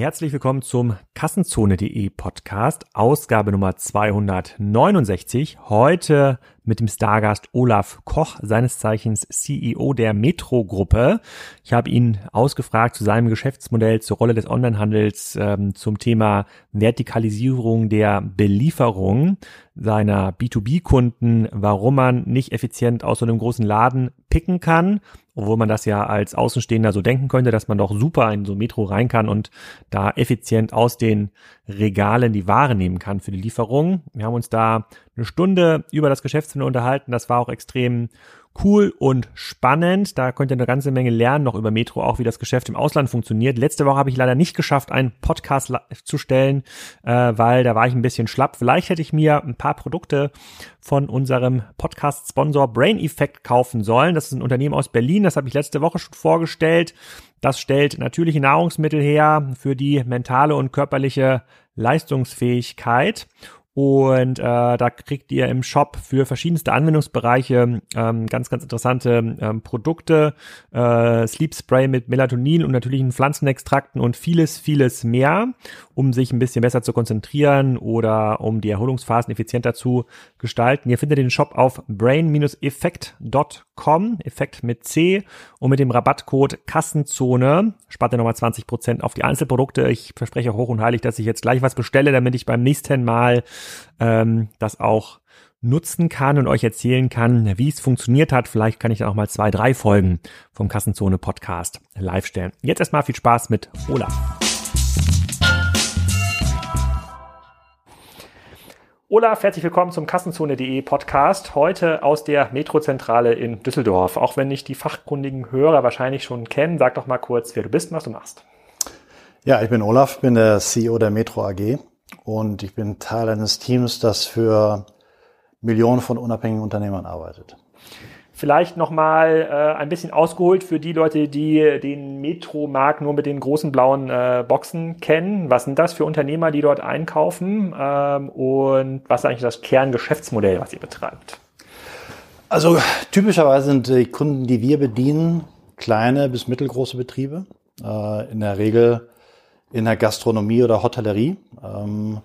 Herzlich willkommen zum Kassenzone.de Podcast, Ausgabe Nummer 269. Heute mit dem Stargast Olaf Koch, seines Zeichens CEO der Metro-Gruppe. Ich habe ihn ausgefragt zu seinem Geschäftsmodell, zur Rolle des Onlinehandels, ähm, zum Thema Vertikalisierung der Belieferung seiner B2B-Kunden, warum man nicht effizient aus so einem großen Laden picken kann, obwohl man das ja als Außenstehender so denken könnte, dass man doch super in so Metro rein kann und da effizient aus den Regalen die Ware nehmen kann für die Lieferung. Wir haben uns da eine Stunde über das Geschäftsmodell unterhalten. Das war auch extrem cool und spannend. Da könnt ihr eine ganze Menge lernen noch über Metro, auch wie das Geschäft im Ausland funktioniert. Letzte Woche habe ich leider nicht geschafft, einen Podcast zu stellen, äh, weil da war ich ein bisschen schlapp. Vielleicht hätte ich mir ein paar Produkte von unserem Podcast-Sponsor Brain Effect kaufen sollen. Das ist ein Unternehmen aus Berlin, das habe ich letzte Woche schon vorgestellt. Das stellt natürliche Nahrungsmittel her für die mentale und körperliche Leistungsfähigkeit. Und äh, da kriegt ihr im Shop für verschiedenste Anwendungsbereiche ähm, ganz, ganz interessante ähm, Produkte. Äh, Sleep Spray mit Melatonin und natürlichen Pflanzenextrakten und vieles, vieles mehr, um sich ein bisschen besser zu konzentrieren oder um die Erholungsphasen effizienter zu gestalten. Ihr findet den Shop auf brain-effekt.com, Effekt mit C und mit dem Rabattcode Kassenzone spart ihr nochmal 20% auf die Einzelprodukte. Ich verspreche hoch und heilig, dass ich jetzt gleich was bestelle, damit ich beim nächsten Mal ähm, das auch nutzen kann und euch erzählen kann, wie es funktioniert hat. Vielleicht kann ich dann auch mal zwei, drei Folgen vom Kassenzone Podcast live stellen. Jetzt erstmal viel Spaß mit Olaf. Olaf, herzlich willkommen zum Kassenzone.de Podcast. Heute aus der Metrozentrale in Düsseldorf. Auch wenn ich die fachkundigen Hörer wahrscheinlich schon kennen, sag doch mal kurz, wer du bist und was du machst. Ja, ich bin Olaf, bin der CEO der Metro AG und ich bin Teil eines Teams, das für Millionen von unabhängigen Unternehmern arbeitet. Vielleicht nochmal äh, ein bisschen ausgeholt für die Leute, die den Metro-Markt nur mit den großen blauen äh, Boxen kennen. Was sind das für Unternehmer, die dort einkaufen? Ähm, und was ist eigentlich das Kerngeschäftsmodell, was ihr betreibt? Also typischerweise sind die Kunden, die wir bedienen, kleine bis mittelgroße Betriebe. Äh, in der Regel in der Gastronomie oder Hotellerie. Ähm,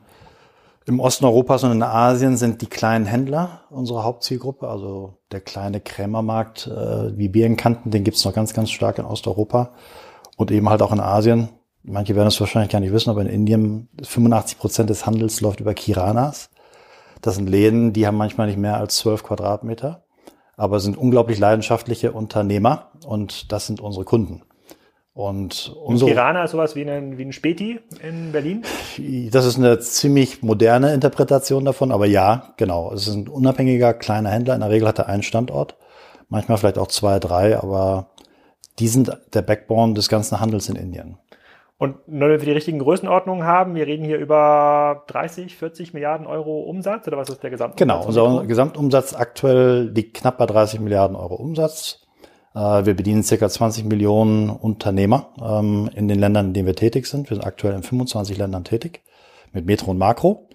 Im Osten Europas und in Asien sind die kleinen Händler unsere Hauptzielgruppe. Also der kleine Krämermarkt, äh, wie kannten, den gibt's noch ganz, ganz stark in Osteuropa und eben halt auch in Asien. Manche werden es wahrscheinlich gar nicht wissen, aber in Indien 85 Prozent des Handels läuft über Kiranas. Das sind Läden, die haben manchmal nicht mehr als 12 Quadratmeter, aber sind unglaublich leidenschaftliche Unternehmer und das sind unsere Kunden. Und unsere Kirana ist sowas wie ein, wie ein Späti in Berlin? Das ist eine ziemlich moderne Interpretation davon, aber ja, genau. Es ist ein unabhängiger kleiner Händler. In der Regel hat er einen Standort, manchmal vielleicht auch zwei, drei, aber die sind der Backbone des ganzen Handels in Indien. Und nur wenn wir die richtigen Größenordnungen haben, wir reden hier über 30, 40 Milliarden Euro Umsatz oder was ist der Gesamtumsatz? Genau, unser Gesamtumsatz aktuell liegt knapp bei 30 Milliarden Euro Umsatz. Äh, wir bedienen circa 20 Millionen Unternehmer ähm, in den Ländern, in denen wir tätig sind. Wir sind aktuell in 25 Ländern tätig mit Metro und Makro.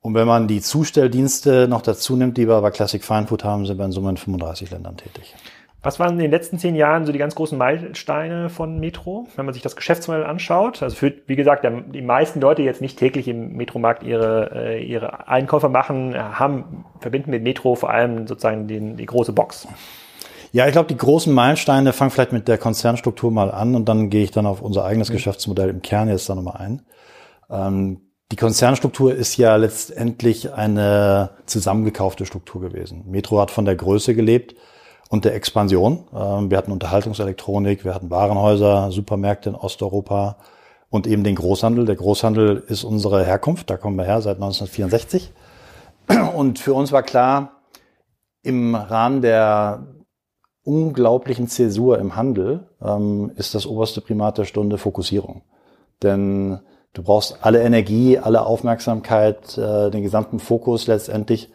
Und wenn man die Zustelldienste noch dazu nimmt, die wir bei Classic Fine Food haben, sind wir in Summe in 35 Ländern tätig. Was waren in den letzten zehn Jahren so die ganz großen Meilensteine von Metro, wenn man sich das Geschäftsmodell anschaut? Also für, wie gesagt, die meisten Leute, die jetzt nicht täglich im Metromarkt ihre, äh, ihre Einkäufe machen, haben, verbinden mit Metro vor allem sozusagen den, die große Box. Ja, ich glaube, die großen Meilensteine fangen vielleicht mit der Konzernstruktur mal an und dann gehe ich dann auf unser eigenes mhm. Geschäftsmodell im Kern jetzt da nochmal ein. Ähm, die Konzernstruktur ist ja letztendlich eine zusammengekaufte Struktur gewesen. Metro hat von der Größe gelebt und der Expansion. Ähm, wir hatten Unterhaltungselektronik, wir hatten Warenhäuser, Supermärkte in Osteuropa und eben den Großhandel. Der Großhandel ist unsere Herkunft, da kommen wir her seit 1964. Und für uns war klar, im Rahmen der unglaublichen Zäsur im Handel ähm, ist das oberste Primat der Stunde Fokussierung. Denn du brauchst alle Energie, alle Aufmerksamkeit, äh, den gesamten Fokus letztendlich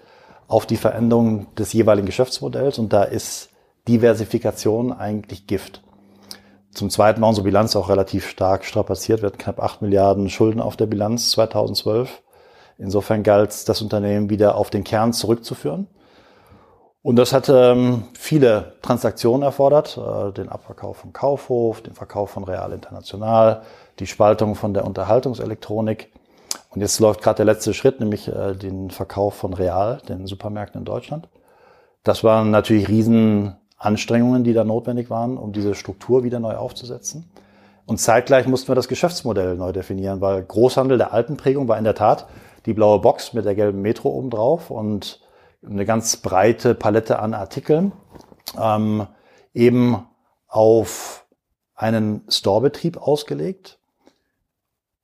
auf die Veränderung des jeweiligen Geschäftsmodells und da ist Diversifikation eigentlich Gift. Zum Zweiten war unsere Bilanz auch relativ stark strapaziert. Wir hatten knapp acht Milliarden Schulden auf der Bilanz 2012. Insofern galt es, das Unternehmen wieder auf den Kern zurückzuführen. Und das hat ähm, viele Transaktionen erfordert, äh, den Abverkauf von Kaufhof, den Verkauf von Real International, die Spaltung von der Unterhaltungselektronik. Und jetzt läuft gerade der letzte Schritt, nämlich äh, den Verkauf von Real, den Supermärkten in Deutschland. Das waren natürlich Riesenanstrengungen, die da notwendig waren, um diese Struktur wieder neu aufzusetzen. Und zeitgleich mussten wir das Geschäftsmodell neu definieren, weil Großhandel der alten Prägung war in der Tat die blaue Box mit der gelben Metro oben drauf und eine ganz breite Palette an Artikeln, ähm, eben auf einen Storebetrieb ausgelegt.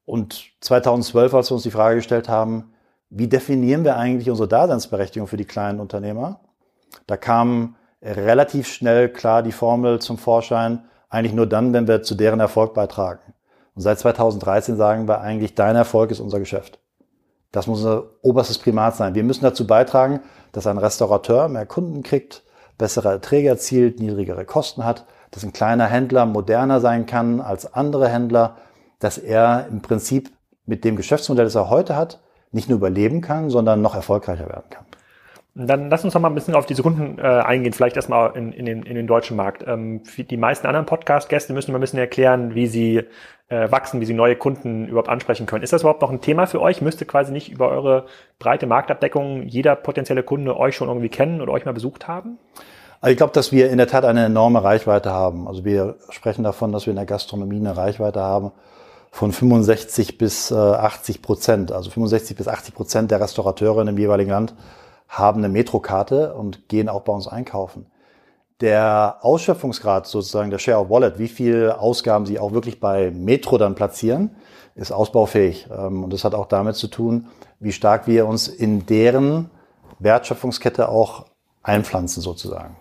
Und 2012, als wir uns die Frage gestellt haben, wie definieren wir eigentlich unsere Daseinsberechtigung für die kleinen Unternehmer, da kam relativ schnell klar die Formel zum Vorschein, eigentlich nur dann, wenn wir zu deren Erfolg beitragen. Und seit 2013 sagen wir eigentlich, dein Erfolg ist unser Geschäft. Das muss unser oberstes Primat sein. Wir müssen dazu beitragen, dass ein Restaurateur mehr Kunden kriegt, bessere Erträge erzielt, niedrigere Kosten hat, dass ein kleiner Händler moderner sein kann als andere Händler, dass er im Prinzip mit dem Geschäftsmodell, das er heute hat, nicht nur überleben kann, sondern noch erfolgreicher werden kann. Dann lass uns noch mal ein bisschen auf diese Kunden äh, eingehen, vielleicht erstmal in, in, den, in den deutschen Markt. Ähm, die meisten anderen Podcast-Gäste müssen wir ein bisschen erklären, wie sie äh, wachsen, wie sie neue Kunden überhaupt ansprechen können. Ist das überhaupt noch ein Thema für euch? Müsste quasi nicht über eure breite Marktabdeckung jeder potenzielle Kunde euch schon irgendwie kennen oder euch mal besucht haben? Also ich glaube, dass wir in der Tat eine enorme Reichweite haben. Also wir sprechen davon, dass wir in der Gastronomie eine Reichweite haben von 65 bis äh, 80 Prozent. Also 65 bis 80 Prozent der Restaurateure in dem jeweiligen Land haben eine Metrokarte und gehen auch bei uns einkaufen. Der Ausschöpfungsgrad sozusagen, der Share of Wallet, wie viel Ausgaben sie auch wirklich bei Metro dann platzieren, ist ausbaufähig. Ähm, und das hat auch damit zu tun, wie stark wir uns in deren Wertschöpfungskette auch einpflanzen sozusagen.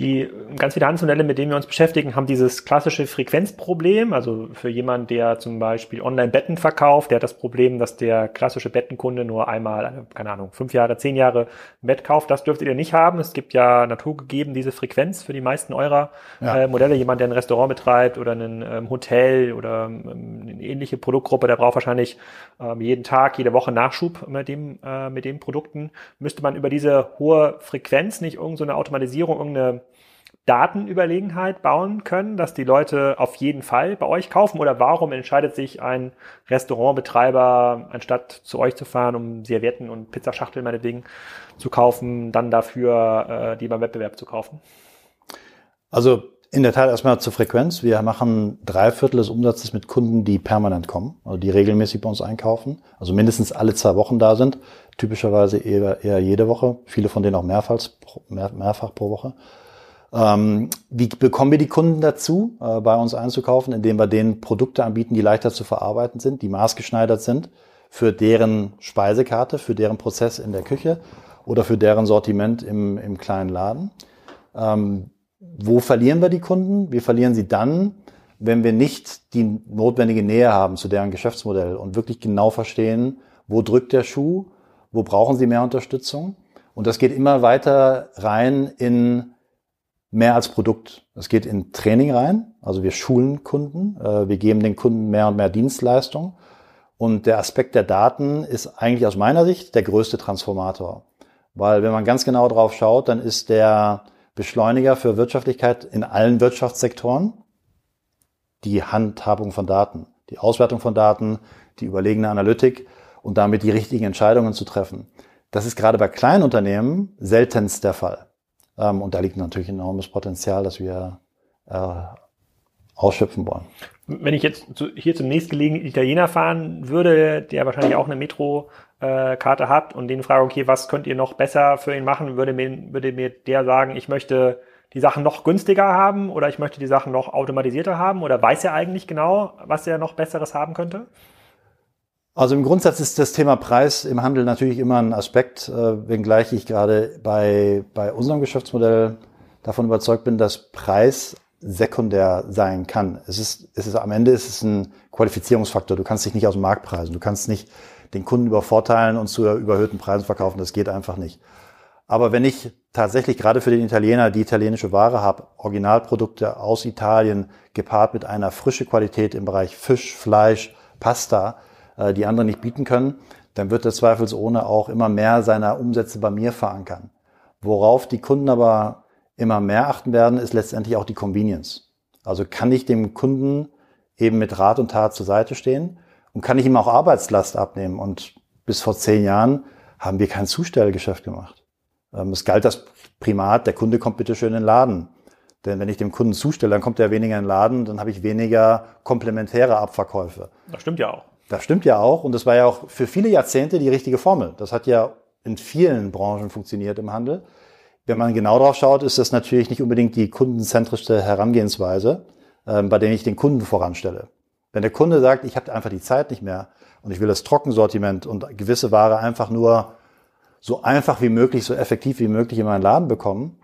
Die ganz viele Handelsmodelle, mit denen wir uns beschäftigen, haben dieses klassische Frequenzproblem. Also für jemanden, der zum Beispiel Online-Betten verkauft, der hat das Problem, dass der klassische Bettenkunde nur einmal, keine Ahnung, fünf Jahre, zehn Jahre ein Bett kauft. Das dürftet ihr nicht haben. Es gibt ja naturgegeben diese Frequenz für die meisten eurer ja. äh, Modelle. Jemand, der ein Restaurant betreibt oder ein ähm, Hotel oder ähm, eine ähnliche Produktgruppe, der braucht wahrscheinlich ähm, jeden Tag, jede Woche Nachschub mit dem, äh, mit den Produkten. Müsste man über diese hohe Frequenz nicht irgendeine so Automatisierung, irgendeine Datenüberlegenheit bauen können, dass die Leute auf jeden Fall bei euch kaufen? Oder warum entscheidet sich ein Restaurantbetreiber, anstatt zu euch zu fahren, um Servietten und Pizzaschachteln meinetwegen zu kaufen, dann dafür äh, die beim Wettbewerb zu kaufen? Also in der Tat erstmal zur Frequenz. Wir machen drei Viertel des Umsatzes mit Kunden, die permanent kommen, also die regelmäßig bei uns einkaufen, also mindestens alle zwei Wochen da sind, typischerweise eher, eher jede Woche, viele von denen auch mehrfach, mehr, mehrfach pro Woche. Ähm, wie bekommen wir die Kunden dazu, äh, bei uns einzukaufen, indem wir denen Produkte anbieten, die leichter zu verarbeiten sind, die maßgeschneidert sind für deren Speisekarte, für deren Prozess in der Küche oder für deren Sortiment im, im kleinen Laden. Ähm, wo verlieren wir die Kunden? Wir verlieren sie dann, wenn wir nicht die notwendige Nähe haben zu deren Geschäftsmodell und wirklich genau verstehen, wo drückt der Schuh, wo brauchen sie mehr Unterstützung. Und das geht immer weiter rein in mehr als Produkt. Es geht in Training rein, also wir schulen Kunden, äh, wir geben den Kunden mehr und mehr Dienstleistung. Und der Aspekt der Daten ist eigentlich aus meiner Sicht der größte Transformator. Weil wenn man ganz genau drauf schaut, dann ist der Beschleuniger für Wirtschaftlichkeit in allen Wirtschaftssektoren die Handhabung von Daten, die Auswertung von Daten, die überlegene Analytik und damit die richtigen Entscheidungen zu treffen. Das ist gerade bei kleinen Unternehmen seltenst der Fall. Ähm, und da liegt natürlich enormes Potenzial, das wir äh, ausschöpfen wollen. Wenn ich jetzt zu, hier zum nächstgelegenen Italiener fahren würde, der wahrscheinlich auch eine Metro-Karte äh, hat und den frage, okay, was könnt ihr noch besser für ihn machen, würde mir, würde mir der sagen, ich möchte die Sachen noch günstiger haben oder ich möchte die Sachen noch automatisierter haben oder weiß er eigentlich genau, was er noch Besseres haben könnte? Also im Grundsatz ist das Thema Preis im Handel natürlich immer ein Aspekt, äh, wenngleich ich gerade bei, bei unserem Geschäftsmodell davon überzeugt bin, dass Preis sekundär sein kann. Es ist, es ist am Ende ist es ein Qualifizierungsfaktor. Du kannst dich nicht aus dem Markt preisen. Du kannst nicht den Kunden übervorteilen und zu überhöhten Preisen verkaufen. Das geht einfach nicht. Aber wenn ich tatsächlich gerade für den Italiener die italienische Ware habe, Originalprodukte aus Italien gepaart mit einer frische Qualität im Bereich Fisch, Fleisch, Pasta, äh, die andere nicht bieten können, dann wird er zweifelsohne auch immer mehr seiner Umsätze bei mir verankern. Worauf die Kunden aber immer mehr achten werden, ist letztendlich auch die Convenience. Also kann ich dem Kunden eben mit Rat und Tat zur Seite stehen und kann ich ihm auch Arbeitslast abnehmen. Und bis vor zehn Jahren haben wir kein Zustellgeschäft gemacht. Ähm, es galt das Primat, der Kunde kommt bitte schön in den Laden. Denn wenn ich dem Kunden zustelle, dann kommt er weniger in den Laden, dann habe ich weniger komplementäre Abverkäufe. Das stimmt ja auch. Das stimmt ja auch. Und das war ja auch für viele Jahrzehnte die richtige Formel. Das hat ja in vielen Branchen funktioniert im Handel. Wenn man genau drauf schaut, ist das natürlich nicht unbedingt die kundenzentrischste Herangehensweise, ähm, bei der ich den Kunden voranstelle. Wenn der Kunde sagt, ich habe einfach die Zeit nicht mehr und ich will das Trockensortiment und gewisse Ware einfach nur so einfach wie möglich, so effektiv wie möglich in meinen Laden bekommen,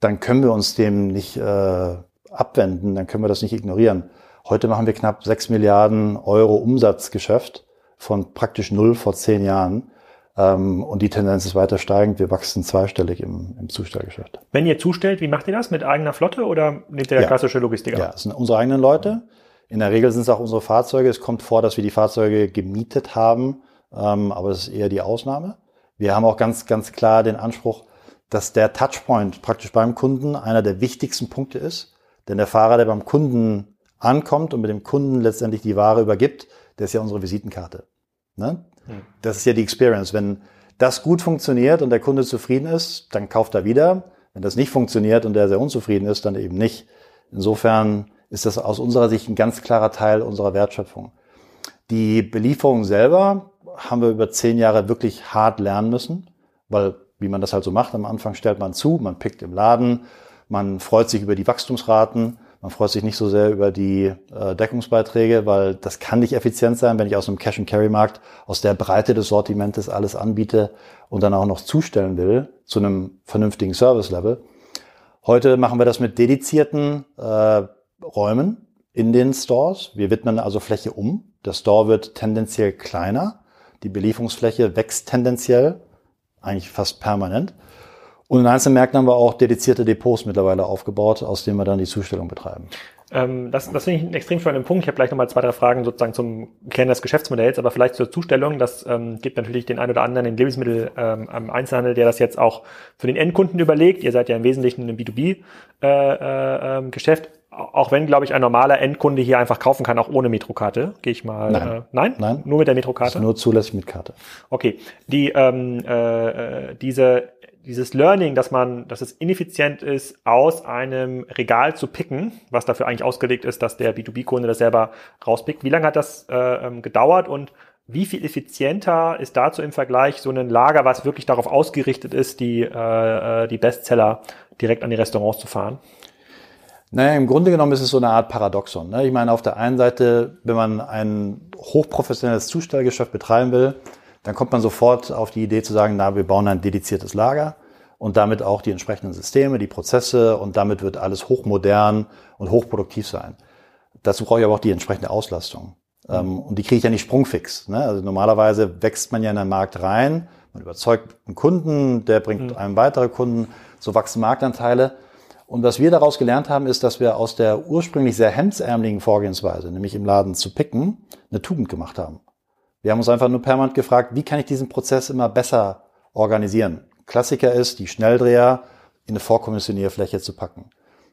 dann können wir uns dem nicht äh, abwenden, dann können wir das nicht ignorieren. Heute machen wir knapp 6 Milliarden Euro Umsatzgeschäft von praktisch null vor zehn Jahren. Ähm, und die Tendenz ist weiter steigend. Wir wachsen zweistellig im, im Zustellgeschäft. Wenn ihr zustellt, wie macht ihr das? Mit eigener Flotte oder nehmt ihr ja. klassische Logistiker? Ja, das sind unsere eigenen Leute. In der Regel sind es auch unsere Fahrzeuge. Es kommt vor, dass wir die Fahrzeuge gemietet haben, ähm, aber das ist eher die Ausnahme. Wir haben auch ganz, ganz klar den Anspruch, dass der Touchpoint praktisch beim Kunden einer der wichtigsten Punkte ist. Denn der Fahrer, der beim Kunden ankommt und mit dem Kunden letztendlich die Ware übergibt, der ist ja unsere Visitenkarte. Ne? Hm. Das ist ja die Experience. Wenn das gut funktioniert und der Kunde zufrieden ist, dann kauft er wieder. Wenn das nicht funktioniert und der sehr unzufrieden ist, dann eben nicht. Insofern ist das aus unserer Sicht ein ganz klarer Teil unserer Wertschöpfung. Die Belieferung selber haben wir über zehn Jahre wirklich hart lernen müssen, weil, wie man das halt so macht, am Anfang stellt man zu, man pickt im Laden, man freut sich über die Wachstumsraten, man freut sich nicht so sehr über die äh, Deckungsbeiträge, weil das kann nicht effizient sein, wenn ich aus einem Cash-and-Carry-Markt aus der Breite des Sortimentes alles anbiete und dann auch noch zustellen will zu einem vernünftigen Service-Level. Heute machen wir das mit dedizierten äh, Räumen in den Stores. Wir widmen also Fläche um. Der Store wird tendenziell kleiner. Die Belieferungsfläche wächst tendenziell, eigentlich fast permanent. Und in einzelnen Märkten haben wir auch dedizierte Depots mittlerweile aufgebaut, aus denen wir dann die Zustellung betreiben. Ähm, das, das finde ich einen extrem spannenden Punkt. Ich habe gleich nochmal zwei, drei Fragen sozusagen zum Kern des Geschäftsmodells, aber vielleicht zur Zustellung. Das ähm, gibt natürlich den einen oder anderen im Lebensmittel ähm, am Einzelhandel, der das jetzt auch für den Endkunden überlegt. Ihr seid ja im Wesentlichen ein B2B-Geschäft. Äh, äh, Geschäft auch wenn, glaube ich, ein normaler Endkunde hier einfach kaufen kann, auch ohne Metrokarte, gehe ich mal. Nein. Äh, nein? Nein. Nur mit der Metrokarte? Ist nur zulässig mit Karte. Okay. Die, ähm, äh, diese, dieses Learning, dass man, dass es ineffizient ist, aus einem Regal zu picken, was dafür eigentlich ausgelegt ist, dass der B2B-Kunde das selber rauspickt. Wie lange hat das äh, ähm, gedauert und wie viel effizienter ist dazu im Vergleich so ein Lager, was wirklich darauf ausgerichtet ist, die, äh, äh die Bestseller direkt an die Restaurants zu fahren? Naja, im Grunde genommen ist es so eine Art Paradoxon. Ne? Ich meine, auf der einen Seite, wenn man ein hochprofessionelles Zustellgeschäft betreiben will, dann kommt man sofort auf die Idee zu sagen, na, wir bauen ein dediziertes Lager und damit auch die entsprechenden Systeme, die Prozesse und damit wird alles hochmodern und hochproduktiv sein. Dazu brauche ich aber auch die entsprechende Auslastung. Mhm. Und die kriege ich ja nicht sprungfix. Ne? Also normalerweise wächst man ja in den Markt rein, man überzeugt einen Kunden, der bringt mhm. einem weitere Kunden, so wachsen Marktanteile. Und was wir daraus gelernt haben, ist, dass wir aus der ursprünglich sehr hemdsärmeligen Vorgehensweise, nämlich im Laden zu picken, eine Tugend gemacht haben. Wir haben uns einfach nur permanent gefragt, wie kann ich diesen Prozess immer besser organisieren? Klassiker ist, die Schnelldreher in eine Vorkommissionierfläche zu packen.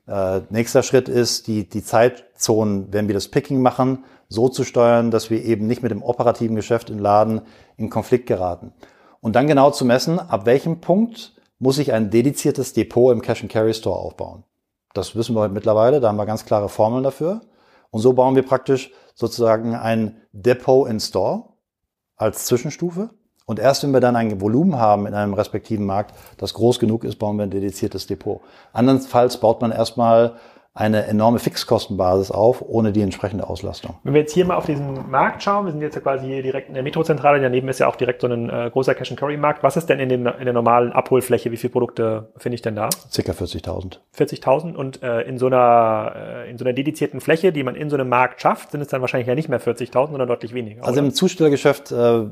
Äh, nächster Schritt ist, die, die Zeitzonen, wenn wir das Picking machen, so zu steuern, dass wir eben nicht mit dem operativen Geschäft im Laden in Konflikt geraten. Und dann genau zu messen, ab welchem Punkt muss ich ein dediziertes Depot im Cash-and-Carry-Store aufbauen. Das wissen wir mittlerweile, da haben wir ganz klare Formeln dafür. Und so bauen wir praktisch sozusagen ein Depot in Store als Zwischenstufe. Und erst wenn wir dann ein Volumen haben in einem respektiven Markt, das groß genug ist, bauen wir ein dediziertes Depot. Andernfalls baut man erstmal eine enorme Fixkostenbasis auf, ohne die entsprechende Auslastung. Wenn wir jetzt hier mal auf diesen Markt schauen, wir sind jetzt ja quasi hier direkt in der Metrozentrale, daneben ist ja auch direkt so ein äh, großer Cash-and-Carry-Markt. Was ist denn in, dem, in der normalen Abholfläche? Wie viele Produkte finde ich denn da? Circa 40.000. 40.000 und äh, in, so einer, äh, in so einer dedizierten Fläche, die man in so einem Markt schafft, sind es dann wahrscheinlich ja nicht mehr 40.000, sondern deutlich weniger. Also oder? im Zustellergeschäft äh,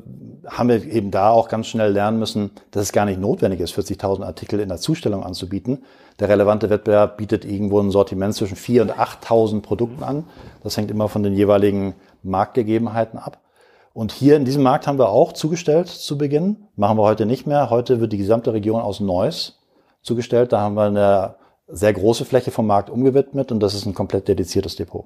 haben wir eben da auch ganz schnell lernen müssen, dass es gar nicht notwendig ist, 40.000 Artikel in der Zustellung anzubieten, der relevante Wettbewerb bietet irgendwo ein Sortiment zwischen 4.000 und 8.000 Produkten an. Das hängt immer von den jeweiligen Marktgegebenheiten ab. Und hier in diesem Markt haben wir auch zugestellt zu Beginn. Machen wir heute nicht mehr. Heute wird die gesamte Region aus Neuss zugestellt. Da haben wir eine sehr große Fläche vom Markt umgewidmet und das ist ein komplett dediziertes Depot.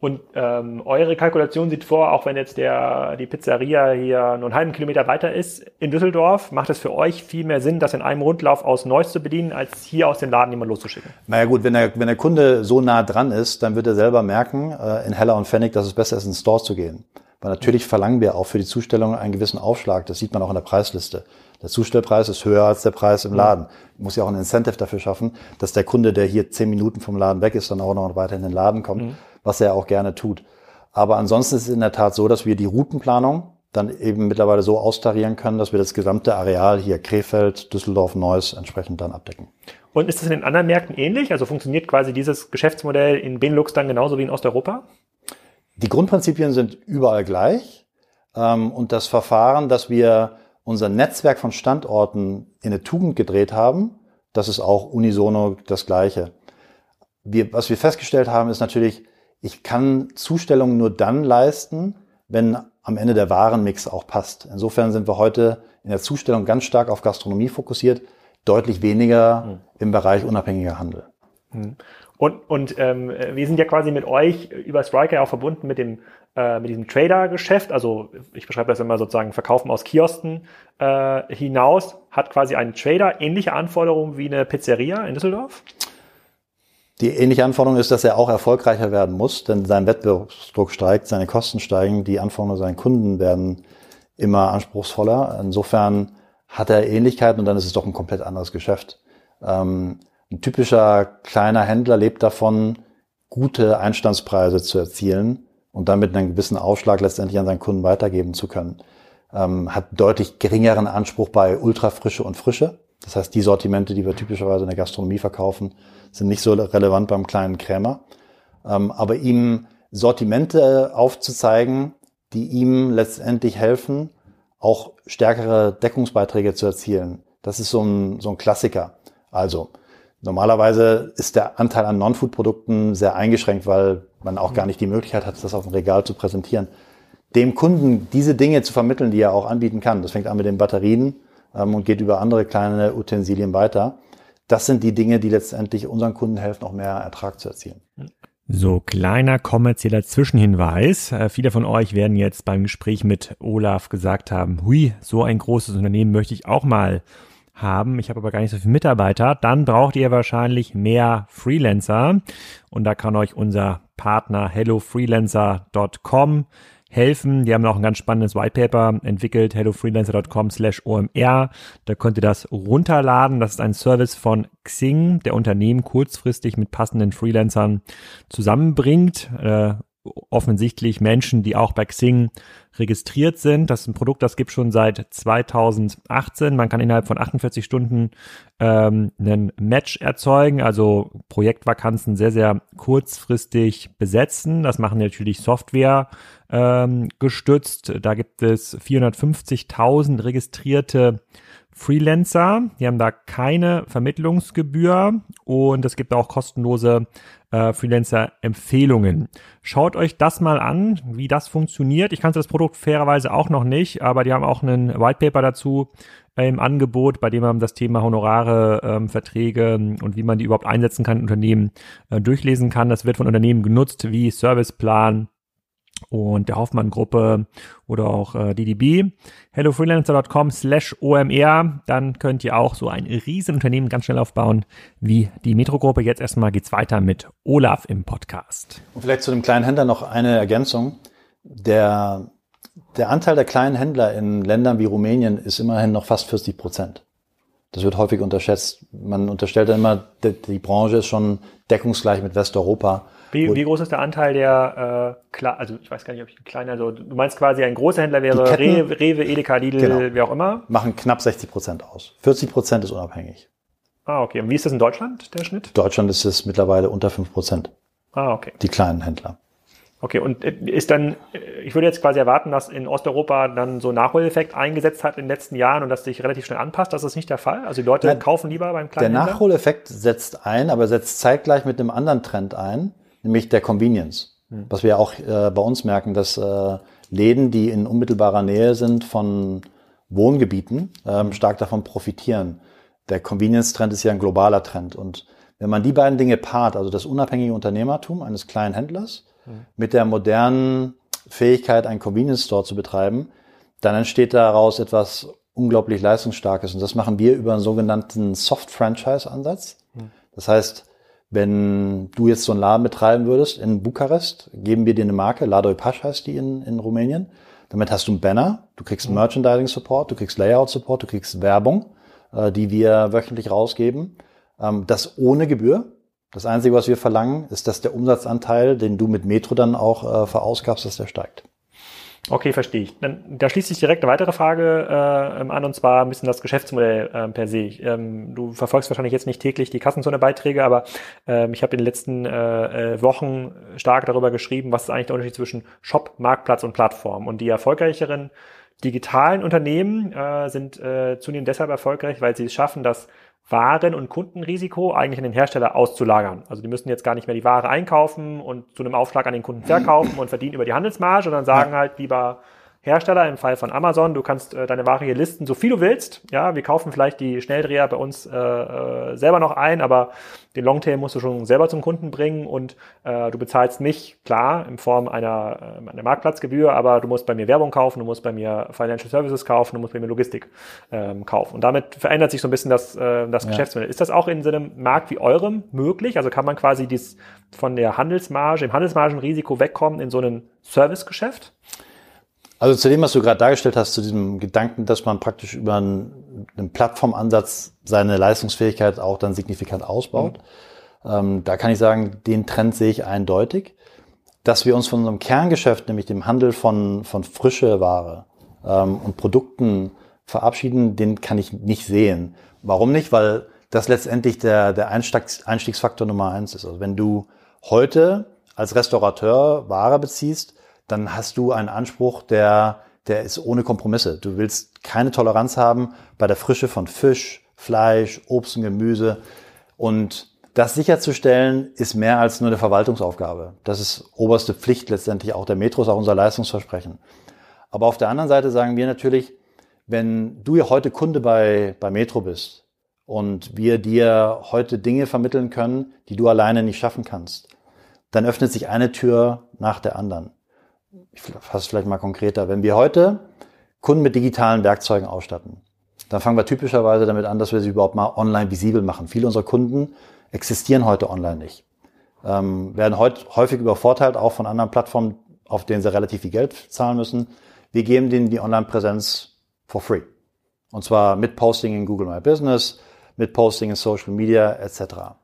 Und ähm, eure Kalkulation sieht vor, auch wenn jetzt der, die Pizzeria hier nur einen halben Kilometer weiter ist in Düsseldorf, macht es für euch viel mehr Sinn, das in einem Rundlauf aus Neuss zu bedienen, als hier aus dem Laden jemand loszuschicken? Naja gut, wenn der, wenn der Kunde so nah dran ist, dann wird er selber merken, äh, in Heller und Pfennig, dass es besser ist, in den Store zu gehen. Weil natürlich verlangen wir auch für die Zustellung einen gewissen Aufschlag. Das sieht man auch in der Preisliste. Der Zustellpreis ist höher als der Preis im Laden. Ich muss ja auch ein Incentive dafür schaffen, dass der Kunde, der hier zehn Minuten vom Laden weg ist, dann auch noch weiter in den Laden kommt, mhm. Was er auch gerne tut. Aber ansonsten ist es in der Tat so, dass wir die Routenplanung dann eben mittlerweile so austarieren können, dass wir das gesamte Areal hier Krefeld, Düsseldorf, Neuss entsprechend dann abdecken. Und ist das in den anderen Märkten ähnlich? Also funktioniert quasi dieses Geschäftsmodell in Benelux dann genauso wie in Osteuropa? Die Grundprinzipien sind überall gleich. Ähm, und das Verfahren, dass wir unser Netzwerk von Standorten in eine Tugend gedreht haben, das ist auch unisono das Gleiche. Wir, was wir festgestellt haben, ist natürlich, ich kann Zustellungen nur dann leisten, wenn am Ende der Warenmix auch passt. Insofern sind wir heute in der Zustellung ganz stark auf Gastronomie fokussiert, deutlich weniger mhm. im Bereich unabhängiger Handel. Mhm. Und, und ähm, wir sind ja quasi mit euch über Striker auch verbunden mit dem äh, mit diesem Trader-Geschäft, also ich beschreibe das immer sozusagen Verkaufen aus Kiosken äh, hinaus, hat quasi ein Trader ähnliche Anforderungen wie eine Pizzeria in Düsseldorf? Die ähnliche Anforderung ist, dass er auch erfolgreicher werden muss, denn sein Wettbewerbsdruck steigt, seine Kosten steigen, die Anforderungen seiner Kunden werden immer anspruchsvoller. Insofern hat er Ähnlichkeiten und dann ist es doch ein komplett anderes Geschäft. Ähm, ein typischer kleiner Händler lebt davon, gute Einstandspreise zu erzielen und damit einen gewissen Aufschlag letztendlich an seinen Kunden weitergeben zu können. Ähm, hat deutlich geringeren Anspruch bei Ultrafrische und Frische. Das heißt, die Sortimente, die wir typischerweise in der Gastronomie verkaufen, sind nicht so relevant beim kleinen Krämer. Ähm, aber ihm Sortimente aufzuzeigen, die ihm letztendlich helfen, auch stärkere Deckungsbeiträge zu erzielen. Das ist so ein, so ein Klassiker. Also, normalerweise ist der Anteil an Non-Food-Produkten sehr eingeschränkt, weil man auch gar nicht die Möglichkeit hat, das auf dem Regal zu präsentieren. Dem Kunden diese Dinge zu vermitteln, die er auch anbieten kann. Das fängt an mit den Batterien und geht über andere kleine Utensilien weiter. Das sind die Dinge, die letztendlich unseren Kunden helfen, auch mehr Ertrag zu erzielen. So, kleiner kommerzieller Zwischenhinweis. Äh, viele von euch werden jetzt beim Gespräch mit Olaf gesagt haben, hui, so ein großes Unternehmen möchte ich auch mal haben. Ich habe aber gar nicht so viele Mitarbeiter. Dann braucht ihr wahrscheinlich mehr Freelancer. Und da kann euch unser Partner hellofreelancer.com helfen. Die haben auch ein ganz spannendes Whitepaper entwickelt, hellofreelancer.com slash OMR. Da könnt ihr das runterladen. Das ist ein Service von Xing, der Unternehmen kurzfristig mit passenden Freelancern zusammenbringt. Äh, offensichtlich Menschen, die auch bei Xing registriert sind. Das ist ein Produkt, das gibt schon seit 2018. Man kann innerhalb von 48 Stunden ähm, einen Match erzeugen, also Projektvakanzen sehr, sehr kurzfristig besetzen. Das machen natürlich Software ähm, gestützt. Da gibt es 450.000 registrierte Freelancer. Die haben da keine Vermittlungsgebühr und es gibt auch kostenlose äh, Freelancer-Empfehlungen. Schaut euch das mal an, wie das funktioniert. Ich kannte das Produkt fairerweise auch noch nicht, aber die haben auch einen White Paper dazu äh, im Angebot, bei dem man das Thema Honorare, ähm, Verträge und wie man die überhaupt einsetzen kann in Unternehmen äh, durchlesen kann. Das wird von Unternehmen genutzt wie Serviceplan, und der Hoffmann-Gruppe oder auch äh, DDB. hellofreelancer.com slash OMR. Dann könnt ihr auch so ein Riesenunternehmen ganz schnell aufbauen wie die Metro-Gruppe. Jetzt erstmal geht's weiter mit Olaf im Podcast. Und vielleicht zu dem kleinen Händler noch eine Ergänzung. Der, der Anteil der kleinen Händler in Ländern wie Rumänien ist immerhin noch fast 40 Prozent. Das wird häufig unterschätzt. Man unterstellt dann immer, die, die Branche ist schon deckungsgleich mit Westeuropa. Wie, wie groß ist der Anteil der, äh, klar, also ich weiß gar nicht, ob ich ein kleiner, also du meinst quasi ein großer Händler wäre Ketten, Rewe, Rewe, Edeka, Lidl, genau, wie auch immer? Machen knapp 60 Prozent aus. 40 Prozent ist unabhängig. Ah, okay. Und wie ist das in Deutschland, der Schnitt? Deutschland ist es mittlerweile unter 5 Prozent. Ah, okay. Die kleinen Händler. Okay, und äh, ist dann, äh, ich würde jetzt quasi erwarten, dass in Osteuropa dann so ein Nachholeffekt eingesetzt hat in den letzten Jahren und dass sich relativ schnell anpasst. Das ist nicht der Fall. Also die Leute Nein, kaufen lieber beim kleinen Der Nachholeffekt setzt ein, aber setzt zeitgleich mit einem anderen Trend ein nämlich der Convenience. Mhm. Was wir auch äh, bei uns merken, dass äh, Läden, die in unmittelbarer Nähe sind von Wohngebieten, ähm, stark davon profitieren. der Convenience-Trend ist ja ein globaler Trend. Und wenn man die beiden Dinge paart, also das unabhängige Unternehmertum eines kleinen Händlers mhm. mit der modernen Fähigkeit, einen Convenience Store zu betreiben, dann entsteht daraus etwas unglaublich leistungsstarkes. Und das machen wir über einen sogenannten Soft-Franchise-Ansatz. Mhm. Das heißt, wenn du jetzt so einen Laden betreiben würdest in Bukarest, geben wir dir eine Marke, Ladoi Pasch heißt die in, in Rumänien. Damit hast du einen Banner, du kriegst mhm. Merchandising-Support, du kriegst Layout-Support, du kriegst Werbung, äh, die wir wöchentlich rausgeben. Ähm, das ohne Gebühr. Das Einzige, was wir verlangen, ist, dass der Umsatzanteil, den du mit Metro dann auch äh, verausgabst, dass der steigt. Okay, verstehe ich. Dann, da schließt sich direkt eine weitere Frage äh, an, und zwar ein bisschen das Geschäftsmodell äh, per se. Ähm, du verfolgst wahrscheinlich jetzt nicht täglich die Kassenzone-Beiträge, aber ähm, ich habe in den letzten äh, äh, Wochen stark darüber geschrieben, was ist eigentlich der Unterschied zwischen Shop, Marktplatz und Plattform. Und die erfolgreicheren digitalen Unternehmen äh, sind äh, zunehmend deshalb erfolgreich, weil sie es schaffen, dass waren- und Kundenrisiko eigentlich an den Hersteller auszulagern. Also die müssen jetzt gar nicht mehr die Ware einkaufen und zu einem Aufschlag an den Kunden verkaufen und verdienen über die Handelsmarge, sondern sagen halt lieber, Hersteller, im Fall von Amazon, du kannst äh, deine Ware hier listen, so viel du willst. Ja, wir kaufen vielleicht die Schnelldreher bei uns äh, äh, selber noch ein, aber den Longtail musst du schon selber zum Kunden bringen und äh, du bezahlst mich, klar, in Form einer, äh, einer Marktplatzgebühr, aber du musst bei mir Werbung kaufen, du musst bei mir Financial Services kaufen, du musst bei mir Logistik ähm, kaufen. Und damit verändert sich so ein bisschen das, äh, das ja. Geschäftsmodell. Ist das auch in so einem Markt wie eurem möglich? Also kann man quasi dies von der Handelsmarge, im Handelsmargenrisiko wegkommen in so ein Servicegeschäft? Also zu dem, was du gerade dargestellt hast, zu diesem Gedanken, dass man praktisch über einen, einen Plattformansatz seine Leistungsfähigkeit auch dann signifikant ausbaut. Mhm. Ähm, da kann ich sagen, den Trend sehe ich eindeutig. Dass wir uns von unserem Kerngeschäft, nämlich dem Handel von, von frische Ware ähm, und Produkten verabschieden, den kann ich nicht sehen. Warum nicht? Weil das letztendlich der, der Einstiegs, Einstiegsfaktor Nummer eins ist. Also wenn du heute als Restaurateur Ware beziehst, dann hast du einen Anspruch, der, der ist ohne Kompromisse. Du willst keine Toleranz haben bei der Frische von Fisch, Fleisch, Obst und Gemüse. Und das sicherzustellen ist mehr als nur eine Verwaltungsaufgabe. Das ist oberste Pflicht letztendlich auch der Metro, ist auch unser Leistungsversprechen. Aber auf der anderen Seite sagen wir natürlich, wenn du ja heute Kunde bei, bei Metro bist und wir dir heute Dinge vermitteln können, die du alleine nicht schaffen kannst, dann öffnet sich eine Tür nach der anderen ich fasse vielleicht mal konkreter, wenn wir heute Kunden mit digitalen Werkzeugen ausstatten, dann fangen wir typischerweise damit an, dass wir sie überhaupt mal online visibel machen. Viele unserer Kunden existieren heute online nicht, ähm, werden heute häufig übervorteilt, auch von anderen Plattformen, auf denen sie relativ viel Geld zahlen müssen. Wir geben denen die Online-Präsenz for free. Und zwar mit Posting in Google My Business, mit Posting in Social Media etc.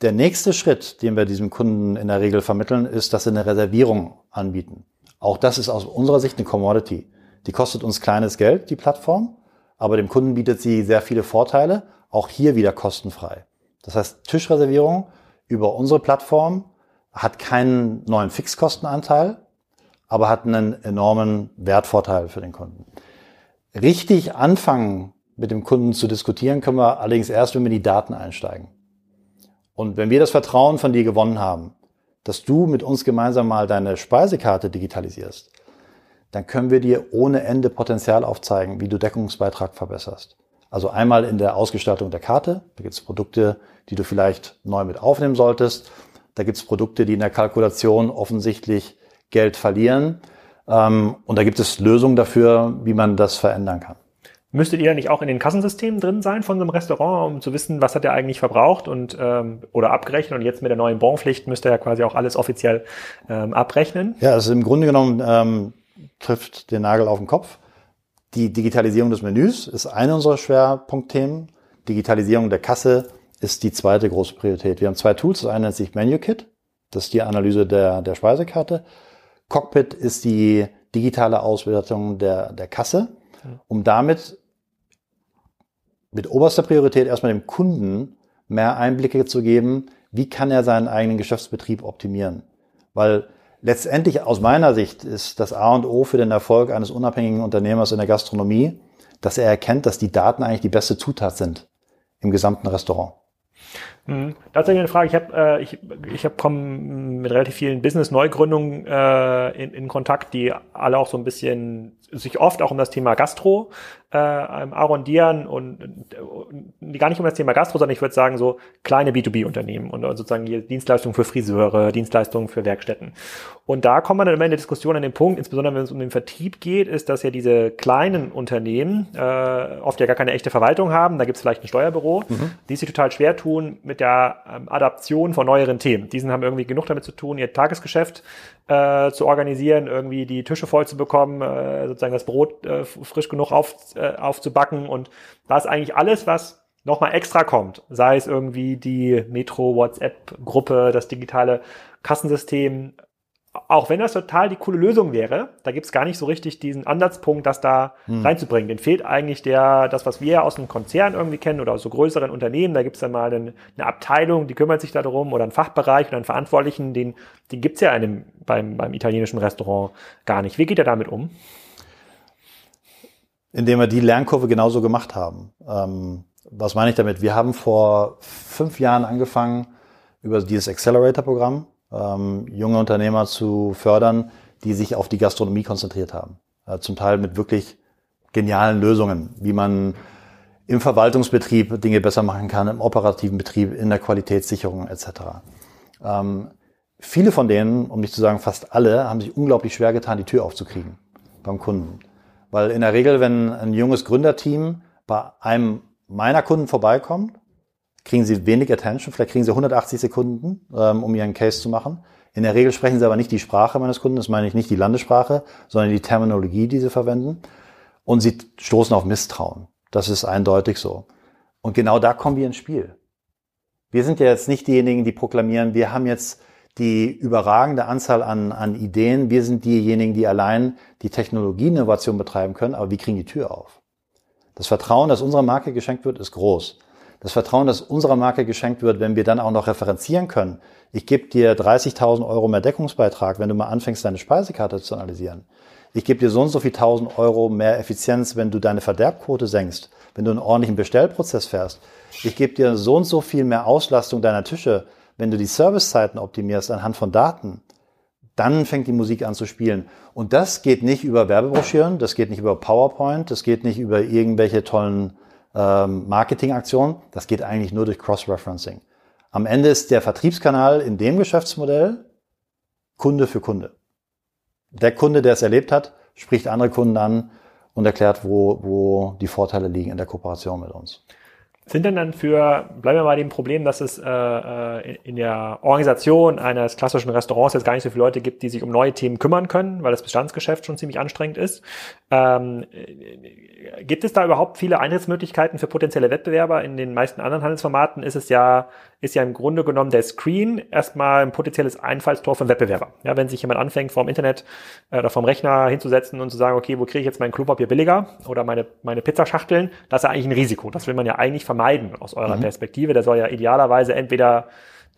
Der nächste Schritt, den wir diesem Kunden in der Regel vermitteln, ist, dass sie eine Reservierung anbieten. Auch das ist aus unserer Sicht eine Commodity. Die kostet uns kleines Geld, die Plattform, aber dem Kunden bietet sie sehr viele Vorteile, auch hier wieder kostenfrei. Das heißt, Tischreservierung über unsere Plattform hat keinen neuen Fixkostenanteil, aber hat einen enormen Wertvorteil für den Kunden. Richtig anfangen mit dem Kunden zu diskutieren können wir allerdings erst, wenn wir die Daten einsteigen. Und wenn wir das Vertrauen von dir gewonnen haben, dass du mit uns gemeinsam mal deine Speisekarte digitalisierst, dann können wir dir ohne Ende Potenzial aufzeigen, wie du Deckungsbeitrag verbesserst. Also einmal in der Ausgestaltung der Karte, da gibt es Produkte, die du vielleicht neu mit aufnehmen solltest. Da gibt es Produkte, die in der Kalkulation offensichtlich Geld verlieren. Ähm, und da gibt es Lösungen dafür, wie man das verändern kann. Müsstet ihr nicht auch in den Kassensystemen drin sein von so einem Restaurant, um zu wissen, was hat er eigentlich verbraucht und ähm, oder abgerechnet? Und jetzt mit der neuen Bonpflicht müsst ihr ja quasi auch alles offiziell ähm, abrechnen. Ja, also im Grunde genommen ähm, trifft den Nagel auf den Kopf. Die Digitalisierung des Menüs ist eine unserer Schwerpunktthemen. Digitalisierung der Kasse ist die zweite große Priorität. Wir haben zwei Tools. Das eine nennt sich MenuKit. Das ist die Analyse der, der Speisekarte. Cockpit ist die digitale Auswertung der, der Kasse um damit mit oberster Priorität erstmal dem Kunden mehr Einblicke zu geben, wie kann er seinen eigenen Geschäftsbetrieb optimieren. Weil letztendlich aus meiner Sicht ist das A und O für den Erfolg eines unabhängigen Unternehmers in der Gastronomie, dass er erkennt, dass die Daten eigentlich die beste Zutat sind im gesamten Restaurant. Mhm. Tatsächlich eine Frage. Ich habe äh, ich, ich hab komme mit relativ vielen Business-Neugründungen äh, in, in Kontakt, die alle auch so ein bisschen sich oft auch um das Thema Gastro äh, arrondieren und, und gar nicht um das Thema Gastro, sondern ich würde sagen so kleine B2B-Unternehmen und sozusagen Dienstleistungen für Friseure, Dienstleistungen für Werkstätten. Und da kommt man dann immer in der Diskussion an den Punkt, insbesondere wenn es um den Vertrieb geht, ist, dass ja diese kleinen Unternehmen äh, oft ja gar keine echte Verwaltung haben. Da gibt es vielleicht ein Steuerbüro, mhm. die sich total schwer tun mit der ähm, Adaption von neueren Themen. Diesen haben irgendwie genug damit zu tun, ihr Tagesgeschäft äh, zu organisieren, irgendwie die Tische voll zu bekommen, äh, sozusagen das Brot äh, frisch genug auf, äh, aufzubacken. Und da ist eigentlich alles, was nochmal extra kommt, sei es irgendwie die Metro WhatsApp-Gruppe, das digitale Kassensystem, auch wenn das total die coole Lösung wäre, da gibt's gar nicht so richtig diesen Ansatzpunkt, das da hm. reinzubringen. Den fehlt eigentlich der, das, was wir aus einem Konzern irgendwie kennen oder aus so größeren Unternehmen. Da gibt's dann mal eine, eine, Abteilung, die kümmert sich darum oder einen Fachbereich oder einen Verantwortlichen, den, den gibt's ja einem, beim, beim italienischen Restaurant gar nicht. Wie geht er damit um? Indem wir die Lernkurve genauso gemacht haben. Ähm, was meine ich damit? Wir haben vor fünf Jahren angefangen über dieses Accelerator-Programm ähm, junge Unternehmer zu fördern, die sich auf die Gastronomie konzentriert haben. Äh, zum Teil mit wirklich genialen Lösungen, wie man im Verwaltungsbetrieb Dinge besser machen kann, im operativen Betrieb, in der Qualitätssicherung etc. Ähm, viele von denen, um nicht zu sagen fast alle, haben sich unglaublich schwer getan, die Tür aufzukriegen beim Kunden. Weil in der Regel, wenn ein junges Gründerteam bei einem meiner Kunden vorbeikommt kriegen sie wenig Attention, vielleicht kriegen sie 180 Sekunden, ähm, um ihren Case zu machen. In der Regel sprechen sie aber nicht die Sprache meines Kunden, das meine ich nicht die Landessprache, sondern die Terminologie, die sie verwenden. Und sie stoßen auf Misstrauen. Das ist eindeutig so. Und genau da kommen wir ins Spiel. Wir sind ja jetzt nicht diejenigen, die proklamieren, wir haben jetzt die überragende Anzahl an, an Ideen. Wir sind diejenigen, die allein die Technologieinnovation betreiben können, aber wir kriegen die Tür auf. Das Vertrauen, das unserer Marke geschenkt wird, ist groß. Das Vertrauen, das unserer Marke geschenkt wird, wenn wir dann auch noch referenzieren können. Ich gebe dir 30.000 Euro mehr Deckungsbeitrag, wenn du mal anfängst, deine Speisekarte zu analysieren. Ich gebe dir so und so viel 1000 Euro mehr Effizienz, wenn du deine Verderbquote senkst, wenn du einen ordentlichen Bestellprozess fährst. Ich gebe dir so und so viel mehr Auslastung deiner Tische, wenn du die Servicezeiten optimierst anhand von Daten. Dann fängt die Musik an zu spielen. Und das geht nicht über Werbebroschüren, das geht nicht über PowerPoint, das geht nicht über irgendwelche tollen ähm, Marketingaktion. Das geht eigentlich nur durch Cross-Referencing. Am Ende ist der Vertriebskanal in dem Geschäftsmodell Kunde für Kunde. Der Kunde, der es erlebt hat, spricht andere Kunden an und erklärt, wo, wo die Vorteile liegen in der Kooperation mit uns. Sind denn dann für, bleiben wir mal dem Problem, dass es äh, äh in der Organisation eines klassischen Restaurants jetzt gar nicht so viele Leute gibt, die sich um neue Themen kümmern können, weil das Bestandsgeschäft schon ziemlich anstrengend ist. Ähm, gibt es da überhaupt viele Eintrittsmöglichkeiten für potenzielle Wettbewerber? In den meisten anderen Handelsformaten ist es ja, ist ja im Grunde genommen der Screen erstmal ein potenzielles Einfallstor von Wettbewerber. Ja, wenn sich jemand anfängt, vom Internet äh, oder vom Rechner hinzusetzen und zu sagen, okay, wo kriege ich jetzt mein Klopapier billiger oder meine, meine Pizzaschachteln, das ist ja eigentlich ein Risiko. Das will man ja eigentlich vermeiden aus eurer mhm. Perspektive. Der soll ja idealerweise entweder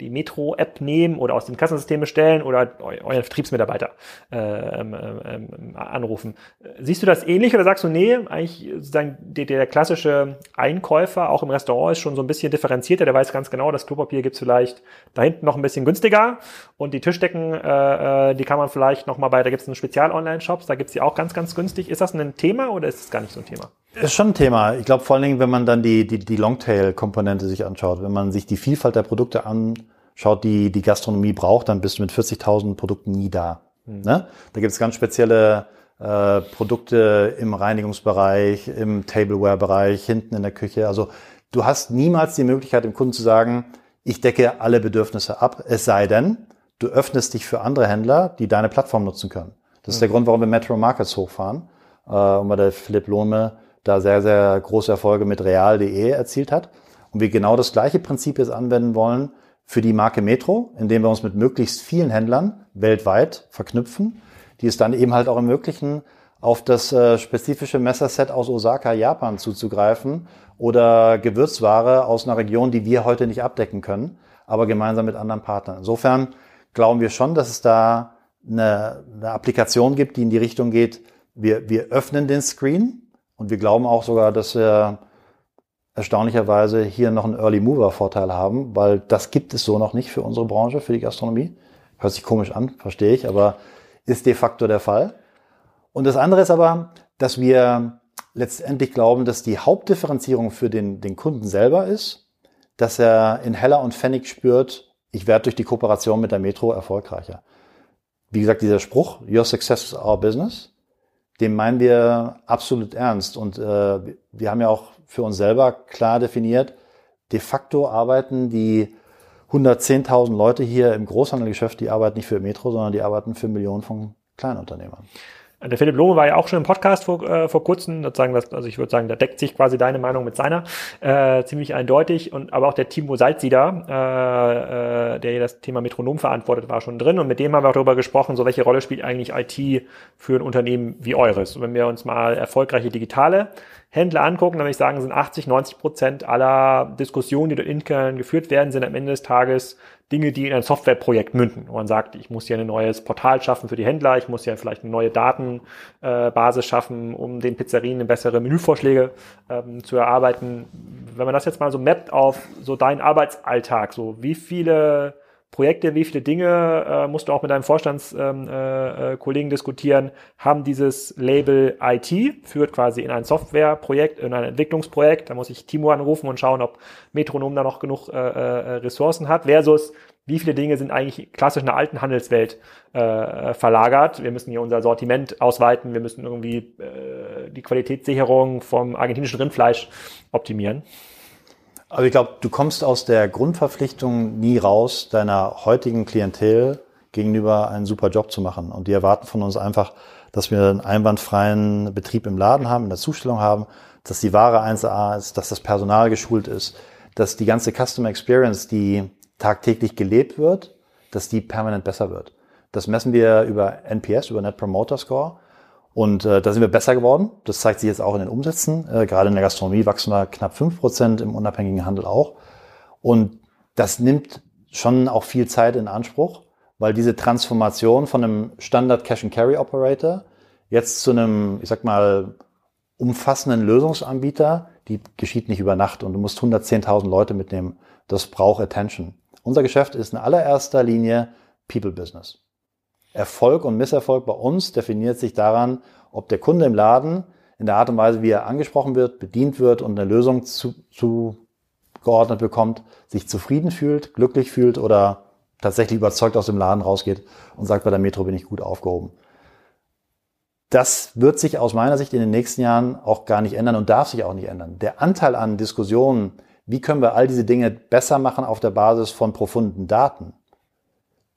die Metro-App nehmen oder aus dem Kassensystem bestellen oder eu euren Vertriebsmitarbeiter äh, ähm, ähm, anrufen. Siehst du das ähnlich oder sagst du, nee, eigentlich sozusagen der, der, klassische Einkäufer auch im Restaurant ist schon so ein bisschen differenzierter, der weiß ganz genau, das Klopapier gibt's vielleicht da hinten noch ein bisschen günstiger und die Tischdecken, äh, äh die kann man vielleicht noch mal bei, da gibt's einen Spezial-Online-Shops, da gibt's die auch ganz, ganz günstig. Ist das ein Thema oder ist es gar nicht so ein Thema? Ist schon ein Thema. Ich glaube vor allen Dingen, wenn man dann die, die, die Longtail-Komponente sich anschaut, wenn man sich die Vielfalt der Produkte anschaut, die die Gastronomie braucht, dann bist du mit 40.000 Produkten nie da. Mhm. Ne? Da gibt es ganz spezielle äh, Produkte im Reinigungsbereich, im Tableware-Bereich, hinten in der Küche. Also du hast niemals die Möglichkeit, dem Kunden zu sagen, ich decke alle Bedürfnisse ab, es sei denn, du öffnest dich für andere Händler, die deine Plattform nutzen können. Das ist der mhm. Grund, warum wir Metro Markets hochfahren äh, und bei der Philipp Lohme da sehr, sehr große Erfolge mit real.de erzielt hat. Und wir genau das gleiche Prinzip jetzt anwenden wollen für die Marke Metro, indem wir uns mit möglichst vielen Händlern weltweit verknüpfen, die es dann eben halt auch ermöglichen, auf das äh, spezifische Messerset aus Osaka, Japan zuzugreifen oder Gewürzware aus einer Region, die wir heute nicht abdecken können, aber gemeinsam mit anderen Partnern. Insofern glauben wir schon, dass es da eine, eine Applikation gibt, die in die Richtung geht, wir, wir öffnen den Screen, und wir glauben auch sogar, dass wir erstaunlicherweise hier noch einen Early Mover Vorteil haben, weil das gibt es so noch nicht für unsere Branche, für die Gastronomie. Hört sich komisch an, verstehe ich, aber ist de facto der Fall. Und das andere ist aber, dass wir letztendlich glauben, dass die Hauptdifferenzierung für den, den Kunden selber ist, dass er in Heller und Pfennig spürt, ich werde durch die Kooperation mit der Metro erfolgreicher. Wie gesagt, dieser Spruch, Your success is our business, den meinen wir absolut ernst. Und äh, wir haben ja auch für uns selber klar definiert, de facto arbeiten die 110.000 Leute hier im Großhandelgeschäft, die arbeiten nicht für Metro, sondern die arbeiten für Millionen von Kleinunternehmern. Der Philipp Lohme war ja auch schon im Podcast vor, äh, vor kurzem, sozusagen, das, also ich würde sagen, da deckt sich quasi deine Meinung mit seiner, äh, ziemlich eindeutig. Und aber auch der Timo Salzieder, äh, äh, der hier das Thema Metronom verantwortet, war schon drin. Und mit dem haben wir auch darüber gesprochen, so welche Rolle spielt eigentlich IT für ein Unternehmen wie eures. Und wenn wir uns mal erfolgreiche digitale Händler angucken, dann würde ich sagen, sind 80, 90 Prozent aller Diskussionen, die dort intern geführt werden, sind am Ende des Tages Dinge, die in ein Softwareprojekt münden. Man sagt, ich muss hier ein neues Portal schaffen für die Händler, ich muss ja vielleicht eine neue Datenbasis schaffen, um den Pizzerien bessere Menüvorschläge ähm, zu erarbeiten. Wenn man das jetzt mal so mappt auf so deinen Arbeitsalltag, so wie viele Projekte, wie viele Dinge äh, musst du auch mit deinem Vorstandskollegen ähm, äh, äh, diskutieren, haben dieses Label IT, führt quasi in ein Softwareprojekt, in ein Entwicklungsprojekt. Da muss ich Timo anrufen und schauen, ob Metronom da noch genug äh, äh, Ressourcen hat, versus wie viele Dinge sind eigentlich klassisch in der alten Handelswelt äh, verlagert. Wir müssen hier unser Sortiment ausweiten, wir müssen irgendwie äh, die Qualitätssicherung vom argentinischen Rindfleisch optimieren. Also ich glaube, du kommst aus der Grundverpflichtung nie raus, deiner heutigen Klientel gegenüber einen super Job zu machen. Und die erwarten von uns einfach, dass wir einen einwandfreien Betrieb im Laden haben, in der Zustellung haben, dass die Ware 1A ist, dass das Personal geschult ist, dass die ganze Customer Experience, die tagtäglich gelebt wird, dass die permanent besser wird. Das messen wir über NPS, über Net Promoter Score. Und äh, da sind wir besser geworden. Das zeigt sich jetzt auch in den Umsätzen. Äh, gerade in der Gastronomie wachsen wir knapp fünf Prozent, im unabhängigen Handel auch. Und das nimmt schon auch viel Zeit in Anspruch, weil diese Transformation von einem Standard Cash and Carry Operator jetzt zu einem, ich sag mal, umfassenden Lösungsanbieter, die geschieht nicht über Nacht und du musst 110.000 Leute mitnehmen. Das braucht Attention. Unser Geschäft ist in allererster Linie People Business. Erfolg und Misserfolg bei uns definiert sich daran, ob der Kunde im Laden in der Art und Weise, wie er angesprochen wird, bedient wird und eine Lösung zu, zugeordnet bekommt, sich zufrieden fühlt, glücklich fühlt oder tatsächlich überzeugt aus dem Laden rausgeht und sagt, bei der Metro bin ich gut aufgehoben. Das wird sich aus meiner Sicht in den nächsten Jahren auch gar nicht ändern und darf sich auch nicht ändern. Der Anteil an Diskussionen, wie können wir all diese Dinge besser machen auf der Basis von profunden Daten,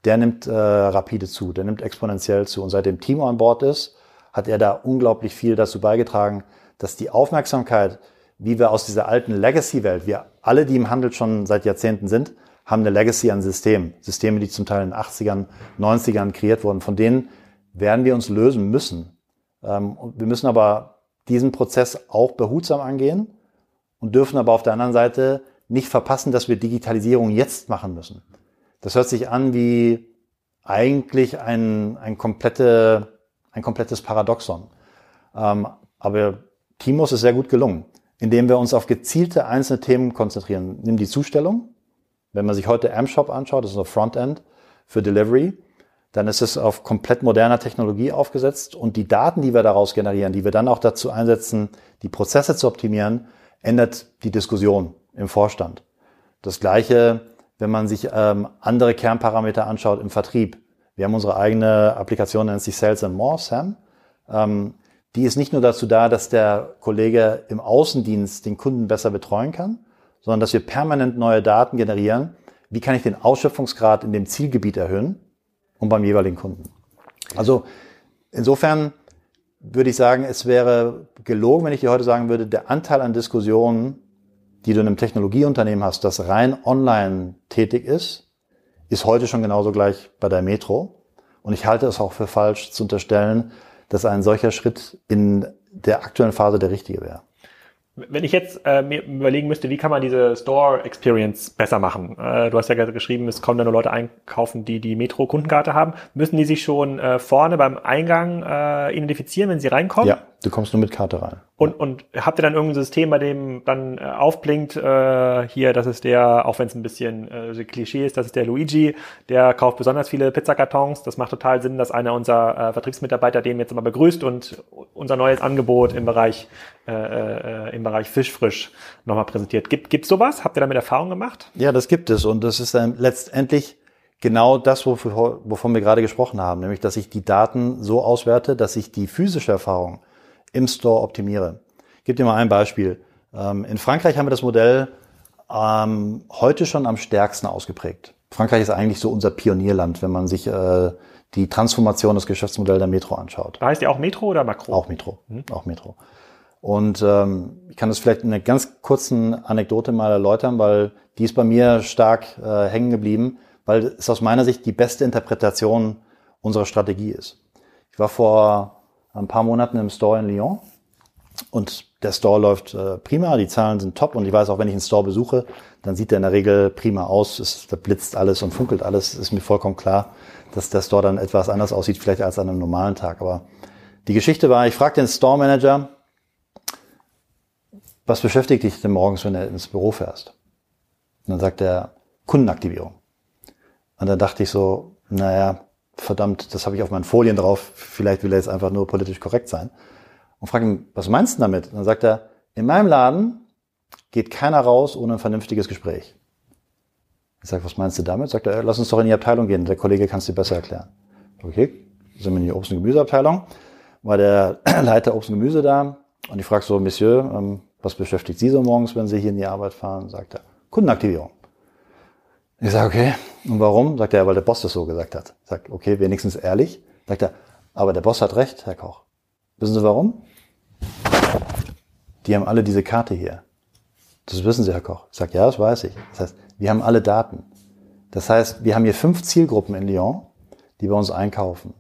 der nimmt äh, rapide zu, der nimmt exponentiell zu. Und seitdem Timo an Bord ist, hat er da unglaublich viel dazu beigetragen, dass die Aufmerksamkeit, wie wir aus dieser alten Legacy-Welt, wir alle, die im Handel schon seit Jahrzehnten sind, haben eine Legacy an Systemen. Systeme, die zum Teil in den 80ern, 90ern kreiert wurden. Von denen werden wir uns lösen müssen. Ähm, wir müssen aber diesen Prozess auch behutsam angehen und dürfen aber auf der anderen Seite nicht verpassen, dass wir Digitalisierung jetzt machen müssen. Das hört sich an wie eigentlich ein, ein, komplette, ein komplettes Paradoxon. Ähm, aber Timos ist sehr gut gelungen, indem wir uns auf gezielte einzelne Themen konzentrieren. Nimm die Zustellung. Wenn man sich heute M-Shop anschaut, das ist so Frontend für Delivery, dann ist es auf komplett moderner Technologie aufgesetzt und die Daten, die wir daraus generieren, die wir dann auch dazu einsetzen, die Prozesse zu optimieren, ändert die Diskussion im Vorstand. Das gleiche wenn man sich ähm, andere Kernparameter anschaut im Vertrieb. Wir haben unsere eigene Applikation, nennt sich Sales and More, Sam. Ähm, die ist nicht nur dazu da, dass der Kollege im Außendienst den Kunden besser betreuen kann, sondern dass wir permanent neue Daten generieren. Wie kann ich den Ausschöpfungsgrad in dem Zielgebiet erhöhen und beim jeweiligen Kunden? Also insofern würde ich sagen, es wäre gelogen, wenn ich dir heute sagen würde, der Anteil an Diskussionen die du in einem Technologieunternehmen hast, das rein online tätig ist, ist heute schon genauso gleich bei der Metro. Und ich halte es auch für falsch zu unterstellen, dass ein solcher Schritt in der aktuellen Phase der richtige wäre. Wenn ich jetzt äh, mir überlegen müsste, wie kann man diese Store Experience besser machen? Äh, du hast ja geschrieben, es kommen da nur Leute einkaufen, die die Metro-Kundenkarte haben. Müssen die sich schon äh, vorne beim Eingang äh, identifizieren, wenn sie reinkommen? Ja, du kommst nur mit Karte rein. Und, und habt ihr dann irgendein System, bei dem dann äh, aufblinkt, äh, hier, das ist der, auch wenn es ein bisschen äh, Klischee ist, das ist der Luigi, der kauft besonders viele Pizzakartons. Das macht total Sinn, dass einer unserer äh, Vertriebsmitarbeiter den jetzt immer begrüßt und unser neues Angebot im Bereich, äh, äh, im Bereich Fischfrisch nochmal präsentiert. Gibt gibt's sowas? Habt ihr damit Erfahrung gemacht? Ja, das gibt es. Und das ist dann letztendlich genau das, wovon wir gerade gesprochen haben, nämlich dass ich die Daten so auswerte, dass ich die physische Erfahrung im Store optimiere. Ich gebe dir mal ein Beispiel. Ähm, in Frankreich haben wir das Modell ähm, heute schon am stärksten ausgeprägt. Frankreich ist eigentlich so unser Pionierland, wenn man sich äh, die Transformation des Geschäftsmodells der Metro anschaut. Da heißt die auch Metro oder Makro? Auch Metro, mhm. auch Metro. Und ähm, ich kann das vielleicht in einer ganz kurzen Anekdote mal erläutern, weil die ist bei mir stark äh, hängen geblieben weil es aus meiner Sicht die beste Interpretation unserer Strategie ist. Ich war vor ein paar Monaten im Store in Lyon und der Store läuft äh, prima, die Zahlen sind top und ich weiß auch, wenn ich einen Store besuche, dann sieht der in der Regel prima aus, es, da blitzt alles und funkelt alles, ist mir vollkommen klar, dass der Store dann etwas anders aussieht, vielleicht als an einem normalen Tag. Aber die Geschichte war, ich fragte den Store Manager, was beschäftigt dich denn morgens, wenn du ins Büro fährst? Und dann sagt er, Kundenaktivierung. Und dann dachte ich so, naja, verdammt, das habe ich auf meinen Folien drauf, vielleicht will er jetzt einfach nur politisch korrekt sein. Und frage ihn, was meinst du damit? Und dann sagt er, in meinem Laden geht keiner raus ohne ein vernünftiges Gespräch. Ich sage, was meinst du damit? Sagt er, lass uns doch in die Abteilung gehen, der Kollege kann es dir besser erklären. Okay, sind wir in die Obst- und Gemüseabteilung, war der Leiter Obst und Gemüse da und ich frage so, Monsieur, ähm, was beschäftigt Sie so morgens, wenn Sie hier in die Arbeit fahren? Sagt er, Kundenaktivierung. Ich sage, okay, und warum? Sagt er, weil der Boss das so gesagt hat. Sage, okay, wenigstens ehrlich. Sagt er, aber der Boss hat recht, Herr Koch. Wissen Sie warum? Die haben alle diese Karte hier. Das wissen Sie, Herr Koch. Ich sage, ja, das weiß ich. Das heißt, wir haben alle Daten. Das heißt, wir haben hier fünf Zielgruppen in Lyon, die bei uns einkaufen.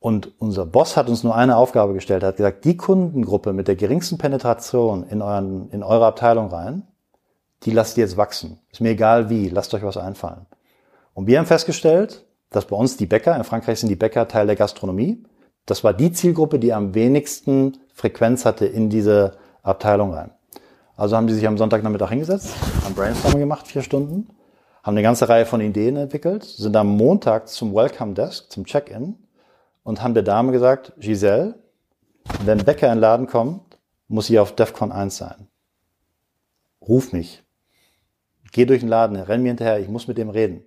Und unser Boss hat uns nur eine Aufgabe gestellt. Hat gesagt, die Kundengruppe mit der geringsten Penetration in, euren, in eure Abteilung rein, die lasst ihr jetzt wachsen. Ist mir egal wie, lasst euch was einfallen. Und wir haben festgestellt, dass bei uns die Bäcker, in Frankreich sind die Bäcker Teil der Gastronomie. Das war die Zielgruppe, die am wenigsten Frequenz hatte in diese Abteilung rein. Also haben die sich am Sonntagnachmittag hingesetzt, haben Brainstorming gemacht, vier Stunden, haben eine ganze Reihe von Ideen entwickelt, sind am Montag zum Welcome Desk, zum Check-in und haben der Dame gesagt, Giselle, wenn Bäcker in den Laden kommt, muss sie auf DEFCON 1 sein. Ruf mich. Geh durch den Laden, renn mir hinterher, ich muss mit dem reden.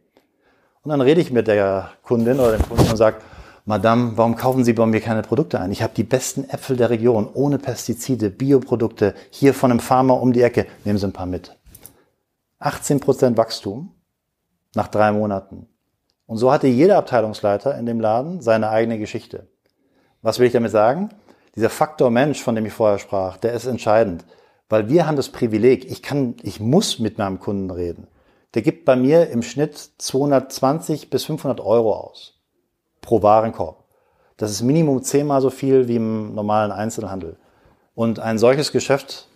Und dann rede ich mit der Kundin oder dem Kunden und sage, Madame, warum kaufen Sie bei mir keine Produkte ein? Ich habe die besten Äpfel der Region, ohne Pestizide, Bioprodukte, hier von einem Farmer um die Ecke. Nehmen Sie ein paar mit. 18 Prozent Wachstum nach drei Monaten. Und so hatte jeder Abteilungsleiter in dem Laden seine eigene Geschichte. Was will ich damit sagen? Dieser Faktor Mensch, von dem ich vorher sprach, der ist entscheidend. Weil wir haben das Privileg, ich kann, ich muss mit meinem Kunden reden. Der gibt bei mir im Schnitt 220 bis 500 Euro aus. Pro Warenkorb. Das ist Minimum zehnmal so viel wie im normalen Einzelhandel. Und ein solches Geschäft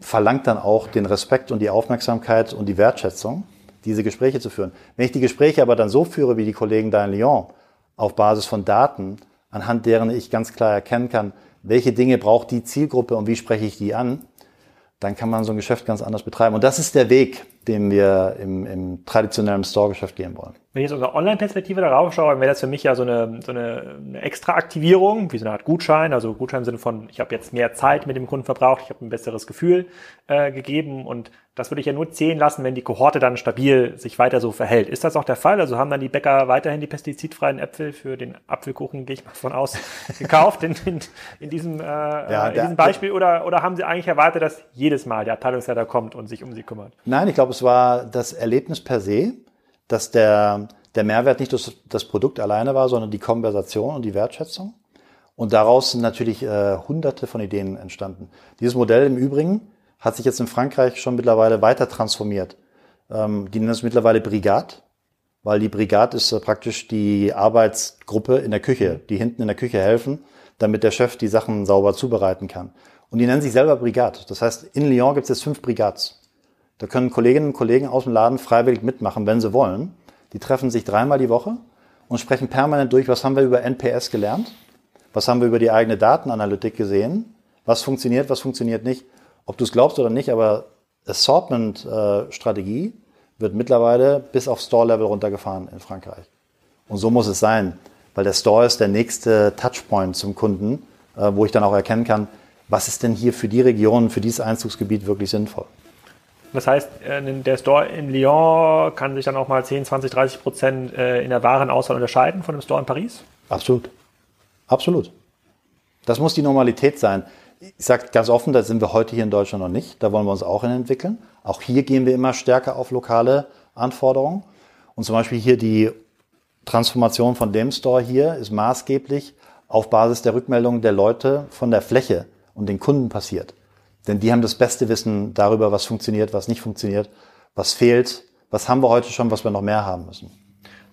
verlangt dann auch den Respekt und die Aufmerksamkeit und die Wertschätzung, diese Gespräche zu führen. Wenn ich die Gespräche aber dann so führe wie die Kollegen da in Lyon, auf Basis von Daten, anhand deren ich ganz klar erkennen kann, welche Dinge braucht die Zielgruppe und wie spreche ich die an, dann kann man so ein Geschäft ganz anders betreiben. Und das ist der Weg, den wir im, im traditionellen Store-Geschäft gehen wollen. Wenn ich jetzt unsere Online-Perspektive darauf schaue, dann wäre das für mich ja so eine, so eine, eine Extra-Aktivierung, wie so eine Art Gutschein, also Gutschein im Sinne von, ich habe jetzt mehr Zeit mit dem Kunden verbraucht, ich habe ein besseres Gefühl äh, gegeben und das würde ich ja nur zählen lassen, wenn die Kohorte dann stabil sich weiter so verhält. Ist das auch der Fall? Also haben dann die Bäcker weiterhin die pestizidfreien Äpfel für den Apfelkuchen, gehe ich mal von aus, gekauft in, in, in, diesem, äh, ja, in diesem Beispiel? Oder, oder haben sie eigentlich erwartet, dass jedes Mal der Abteilungsleiter kommt und sich um sie kümmert? Nein, ich glaube, es war das Erlebnis per se, dass der, der Mehrwert nicht das, das Produkt alleine war, sondern die Konversation und die Wertschätzung. Und daraus sind natürlich äh, hunderte von Ideen entstanden. Dieses Modell im Übrigen hat sich jetzt in Frankreich schon mittlerweile weiter transformiert. Ähm, die nennen es mittlerweile Brigade, weil die Brigade ist äh, praktisch die Arbeitsgruppe in der Küche, die hinten in der Küche helfen, damit der Chef die Sachen sauber zubereiten kann. Und die nennen sich selber Brigade. Das heißt, in Lyon gibt es jetzt fünf Brigades. Da können Kolleginnen und Kollegen aus dem Laden freiwillig mitmachen, wenn sie wollen. Die treffen sich dreimal die Woche und sprechen permanent durch, was haben wir über NPS gelernt Was haben wir über die eigene Datenanalytik gesehen? Was funktioniert, was funktioniert nicht? Ob du es glaubst oder nicht, aber Assortment-Strategie wird mittlerweile bis auf Store-Level runtergefahren in Frankreich. Und so muss es sein, weil der Store ist der nächste Touchpoint zum Kunden, äh, wo ich dann auch erkennen kann, was ist denn hier für die Region, für dieses Einzugsgebiet wirklich sinnvoll. Das heißt, äh, der Store in Lyon kann sich dann auch mal 10, 20, 30 Prozent äh, in der Warenauswahl unterscheiden von dem Store in Paris? Absolut. Absolut. Das muss die Normalität sein. Ich sage ganz offen, da sind wir heute hier in Deutschland noch nicht. Da wollen wir uns auch hin entwickeln. Auch hier gehen wir immer stärker auf lokale Anforderungen. Und zum Beispiel hier die Transformation von dem Store hier ist maßgeblich auf Basis der Rückmeldungen der Leute von der Fläche und den Kunden passiert. Denn die haben das beste Wissen darüber, was funktioniert, was nicht funktioniert, was fehlt, was haben wir heute schon, was wir noch mehr haben müssen.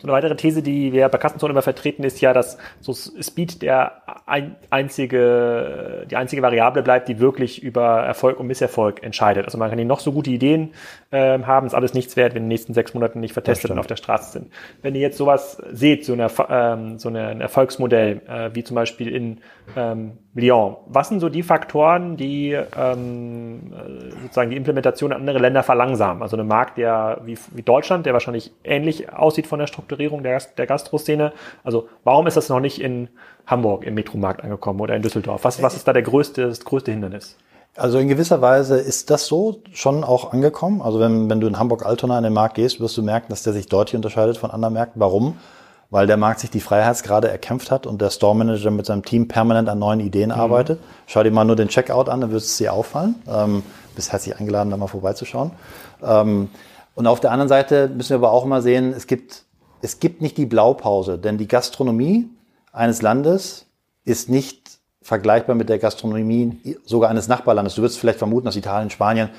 So eine weitere These, die wir bei Kassenzone immer vertreten, ist ja, dass so Speed der ein, einzige, die einzige Variable bleibt, die wirklich über Erfolg und Misserfolg entscheidet. Also man kann hier noch so gute Ideen äh, haben, ist alles nichts wert, wenn den nächsten sechs Monaten nicht vertestet und auf der Straße sind. Wenn ihr jetzt sowas seht, so, eine, ähm, so ein Erfolgsmodell, äh, wie zum Beispiel in ähm, Lyon. Was sind so die Faktoren, die ähm, sozusagen die Implementation in andere Länder verlangsamen? Also ein Markt, der wie, wie Deutschland, der wahrscheinlich ähnlich aussieht von der Strukturierung der, der Gastroszene. Also warum ist das noch nicht in Hamburg im Metromarkt angekommen oder in Düsseldorf? Was, was ist da der größte, das größte Hindernis? Also in gewisser Weise ist das so schon auch angekommen. Also wenn, wenn du in Hamburg-Altona in den Markt gehst, wirst du merken, dass der sich deutlich unterscheidet von anderen Märkten. Warum? weil der Markt sich die Freiheitsgrade erkämpft hat und der Store Manager mit seinem Team permanent an neuen Ideen mhm. arbeitet. Schau dir mal nur den Checkout an, dann wird es dir auffallen. Ähm, bist herzlich eingeladen, da mal vorbeizuschauen. Ähm, und auf der anderen Seite müssen wir aber auch immer sehen, es gibt, es gibt nicht die Blaupause, denn die Gastronomie eines Landes ist nicht vergleichbar mit der Gastronomie sogar eines Nachbarlandes. Du würdest vielleicht vermuten, dass Italien, Spanien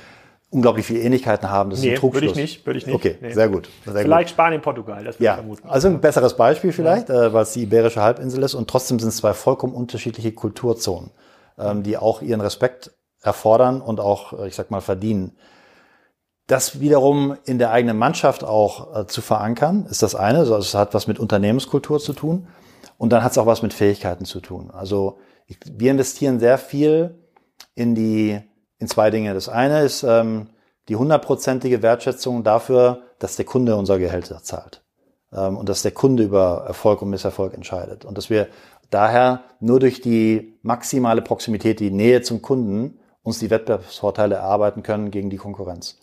unglaublich viele Ähnlichkeiten haben. Das nee, ist ein Trugschluss. Würde ich nicht, würde ich nicht. Okay, nee. sehr gut. Sehr vielleicht gut. Spanien, Portugal, das würde ja. ich vermuten. Also ein besseres Beispiel vielleicht, ja. äh, weil es die Iberische Halbinsel ist und trotzdem sind es zwei vollkommen unterschiedliche Kulturzonen, ähm, die auch ihren Respekt erfordern und auch, äh, ich sag mal, verdienen. Das wiederum in der eigenen Mannschaft auch äh, zu verankern, ist das eine. Also es hat was mit Unternehmenskultur zu tun und dann hat es auch was mit Fähigkeiten zu tun. Also ich, wir investieren sehr viel in die in zwei Dinge. Das eine ist ähm, die hundertprozentige Wertschätzung dafür, dass der Kunde unser Gehälter zahlt ähm, und dass der Kunde über Erfolg und Misserfolg entscheidet und dass wir daher nur durch die maximale Proximität, die Nähe zum Kunden uns die Wettbewerbsvorteile erarbeiten können gegen die Konkurrenz.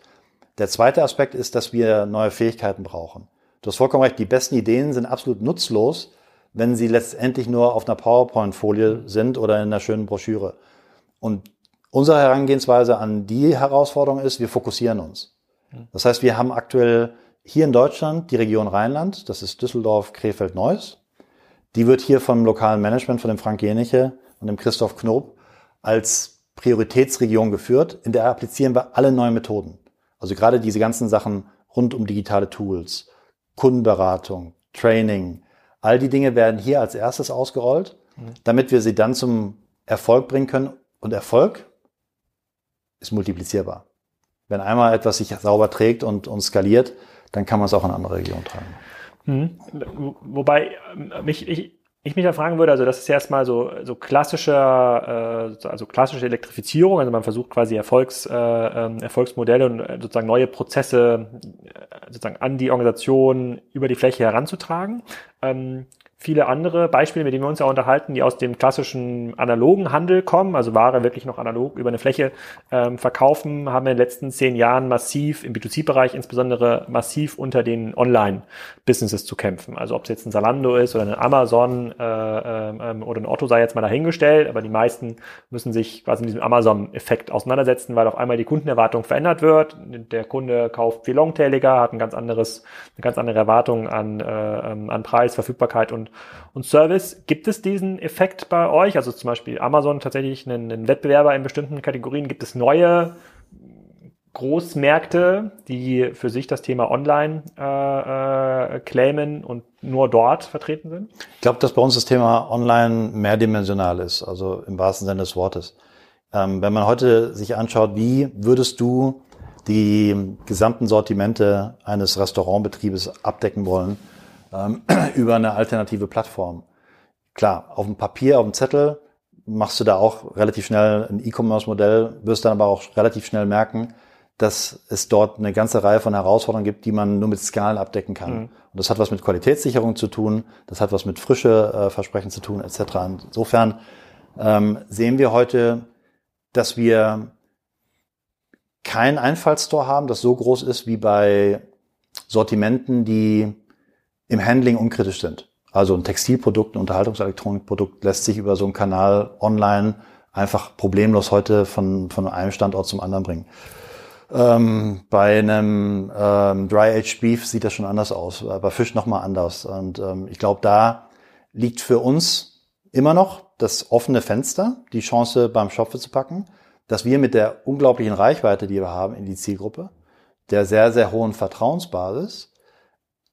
Der zweite Aspekt ist, dass wir neue Fähigkeiten brauchen. Du hast vollkommen recht, die besten Ideen sind absolut nutzlos, wenn sie letztendlich nur auf einer PowerPoint-Folie sind oder in einer schönen Broschüre. Und Unsere Herangehensweise an die Herausforderung ist, wir fokussieren uns. Das heißt, wir haben aktuell hier in Deutschland die Region Rheinland, das ist Düsseldorf, Krefeld, Neuss. Die wird hier vom lokalen Management, von dem Frank Jeniche und dem Christoph Knob als Prioritätsregion geführt. In der applizieren wir alle neuen Methoden. Also gerade diese ganzen Sachen rund um digitale Tools, Kundenberatung, Training, all die Dinge werden hier als erstes ausgerollt, mhm. damit wir sie dann zum Erfolg bringen können. Und Erfolg ist multiplizierbar. Wenn einmal etwas sich sauber trägt und, und skaliert, dann kann man es auch in andere Regionen tragen. Mhm. Wobei äh, mich, ich, ich mich da fragen würde, also das ist erstmal so, so klassische, äh, also klassische Elektrifizierung, also man versucht quasi Erfolgs, äh, ähm, Erfolgsmodelle und äh, sozusagen neue Prozesse äh, sozusagen an die Organisation über die Fläche heranzutragen. Ähm, viele andere Beispiele, mit denen wir uns ja unterhalten, die aus dem klassischen analogen Handel kommen, also Ware wirklich noch analog über eine Fläche ähm, verkaufen, haben wir in den letzten zehn Jahren massiv im B2C-Bereich insbesondere massiv unter den Online-Businesses zu kämpfen. Also ob es jetzt ein Salando ist oder ein Amazon äh, ähm, oder ein Otto sei jetzt mal dahingestellt, aber die meisten müssen sich quasi mit diesem Amazon-Effekt auseinandersetzen, weil auf einmal die Kundenerwartung verändert wird. Der Kunde kauft viel longtailiger, hat ein ganz anderes, eine ganz andere Erwartung an, äh, ähm, an Preis, Verfügbarkeit und und Service. Gibt es diesen Effekt bei euch? Also zum Beispiel Amazon tatsächlich einen, einen Wettbewerber in bestimmten Kategorien. Gibt es neue Großmärkte, die für sich das Thema Online äh, äh, claimen und nur dort vertreten sind? Ich glaube, dass bei uns das Thema Online mehrdimensional ist, also im wahrsten Sinne des Wortes. Ähm, wenn man heute sich anschaut, wie würdest du die gesamten Sortimente eines Restaurantbetriebes abdecken wollen, ähm, über eine alternative Plattform. klar, auf dem Papier, auf dem Zettel machst du da auch relativ schnell ein E-Commerce-Modell, wirst dann aber auch relativ schnell merken, dass es dort eine ganze Reihe von Herausforderungen gibt, die man nur mit Skalen abdecken kann. Mhm. Und das hat was mit Qualitätssicherung zu tun, das hat was mit frische äh, Versprechen zu tun, etc. Insofern ähm, sehen wir heute, dass wir kein Einfallstor haben, das so groß ist wie bei Sortimenten, die im Handling unkritisch sind. Also ein Textilprodukt, ein Unterhaltungselektronikprodukt lässt sich über so einen Kanal online einfach problemlos heute von, von einem Standort zum anderen bringen. Ähm, bei einem ähm, Dry-Aged Beef sieht das schon anders aus, bei Fisch nochmal anders. Und ähm, ich glaube, da liegt für uns immer noch das offene Fenster, die Chance beim Schopfe zu packen, dass wir mit der unglaublichen Reichweite, die wir haben in die Zielgruppe, der sehr, sehr hohen Vertrauensbasis,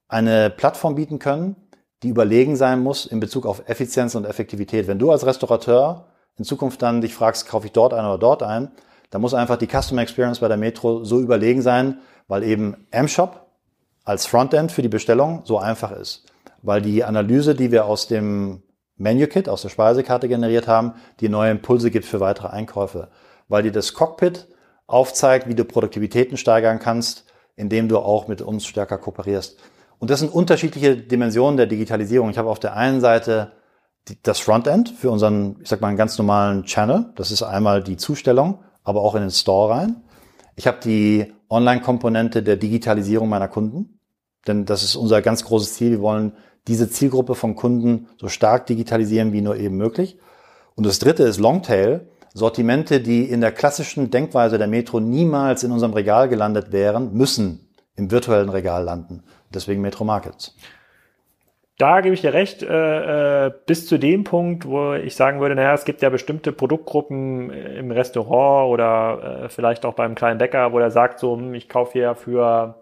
eine Plattform bieten können, die überlegen sein muss in Bezug auf Effizienz und Effektivität. Wenn du als Restaurateur in Zukunft dann dich fragst, kaufe ich dort ein oder dort ein, dann muss einfach die Customer Experience bei der Metro so überlegen sein, weil eben M-Shop als Frontend für die Bestellung so einfach ist. Weil die Analyse, die wir aus dem Menu-Kit, aus der Speisekarte generiert haben, die neue Impulse gibt für weitere Einkäufe. Weil die das Cockpit aufzeigt, wie du Produktivitäten steigern kannst, indem du auch mit uns stärker kooperierst. Und das sind unterschiedliche Dimensionen der Digitalisierung. Ich habe auf der einen Seite das Frontend für unseren, ich sag mal, einen ganz normalen Channel. Das ist einmal die Zustellung, aber auch in den Store rein. Ich habe die Online-Komponente der Digitalisierung meiner Kunden. Denn das ist unser ganz großes Ziel. Wir wollen diese Zielgruppe von Kunden so stark digitalisieren wie nur eben möglich. Und das dritte ist Longtail. Sortimente, die in der klassischen Denkweise der Metro niemals in unserem Regal gelandet wären, müssen im virtuellen Regal landen. Deswegen Metro Markets. Da gebe ich dir recht, äh, äh, bis zu dem Punkt, wo ich sagen würde, naja, es gibt ja bestimmte Produktgruppen im Restaurant oder äh, vielleicht auch beim kleinen Bäcker, wo der sagt so, hm, ich kaufe hier für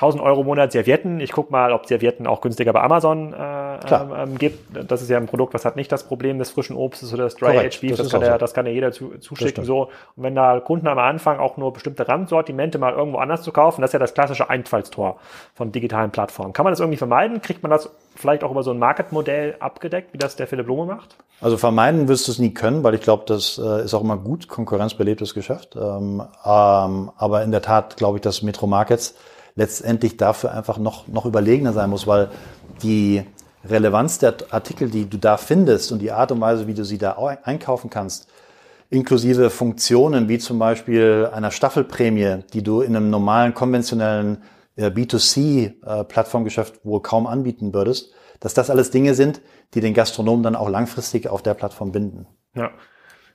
1000 Euro im Monat Servietten. Ich gucke mal, ob Servietten auch günstiger bei Amazon äh, ähm, ähm, gibt. Das ist ja ein Produkt, was hat nicht das Problem des frischen Obstes oder des Dry Age Beef. Das, das, kann ja, so. das kann ja jeder zu, zuschicken. So. Und wenn da Kunden am Anfang auch nur bestimmte Randsortimente mal irgendwo anders zu kaufen, das ist ja das klassische Einfallstor von digitalen Plattformen. Kann man das irgendwie vermeiden? Kriegt man das vielleicht auch über so ein Market-Modell abgedeckt, wie das der Philipp Blume macht? Also vermeiden wirst du es nie können, weil ich glaube, das äh, ist auch immer gut, konkurrenzbelebtes Geschäft. Ähm, ähm, aber in der Tat glaube ich, dass Metro Markets letztendlich dafür einfach noch, noch überlegener sein muss, weil die Relevanz der Artikel, die du da findest und die Art und Weise, wie du sie da einkaufen kannst, inklusive Funktionen wie zum Beispiel einer Staffelprämie, die du in einem normalen, konventionellen äh, B2C-Plattformgeschäft äh, wohl kaum anbieten würdest, dass das alles Dinge sind, die den Gastronomen dann auch langfristig auf der Plattform binden. Ja,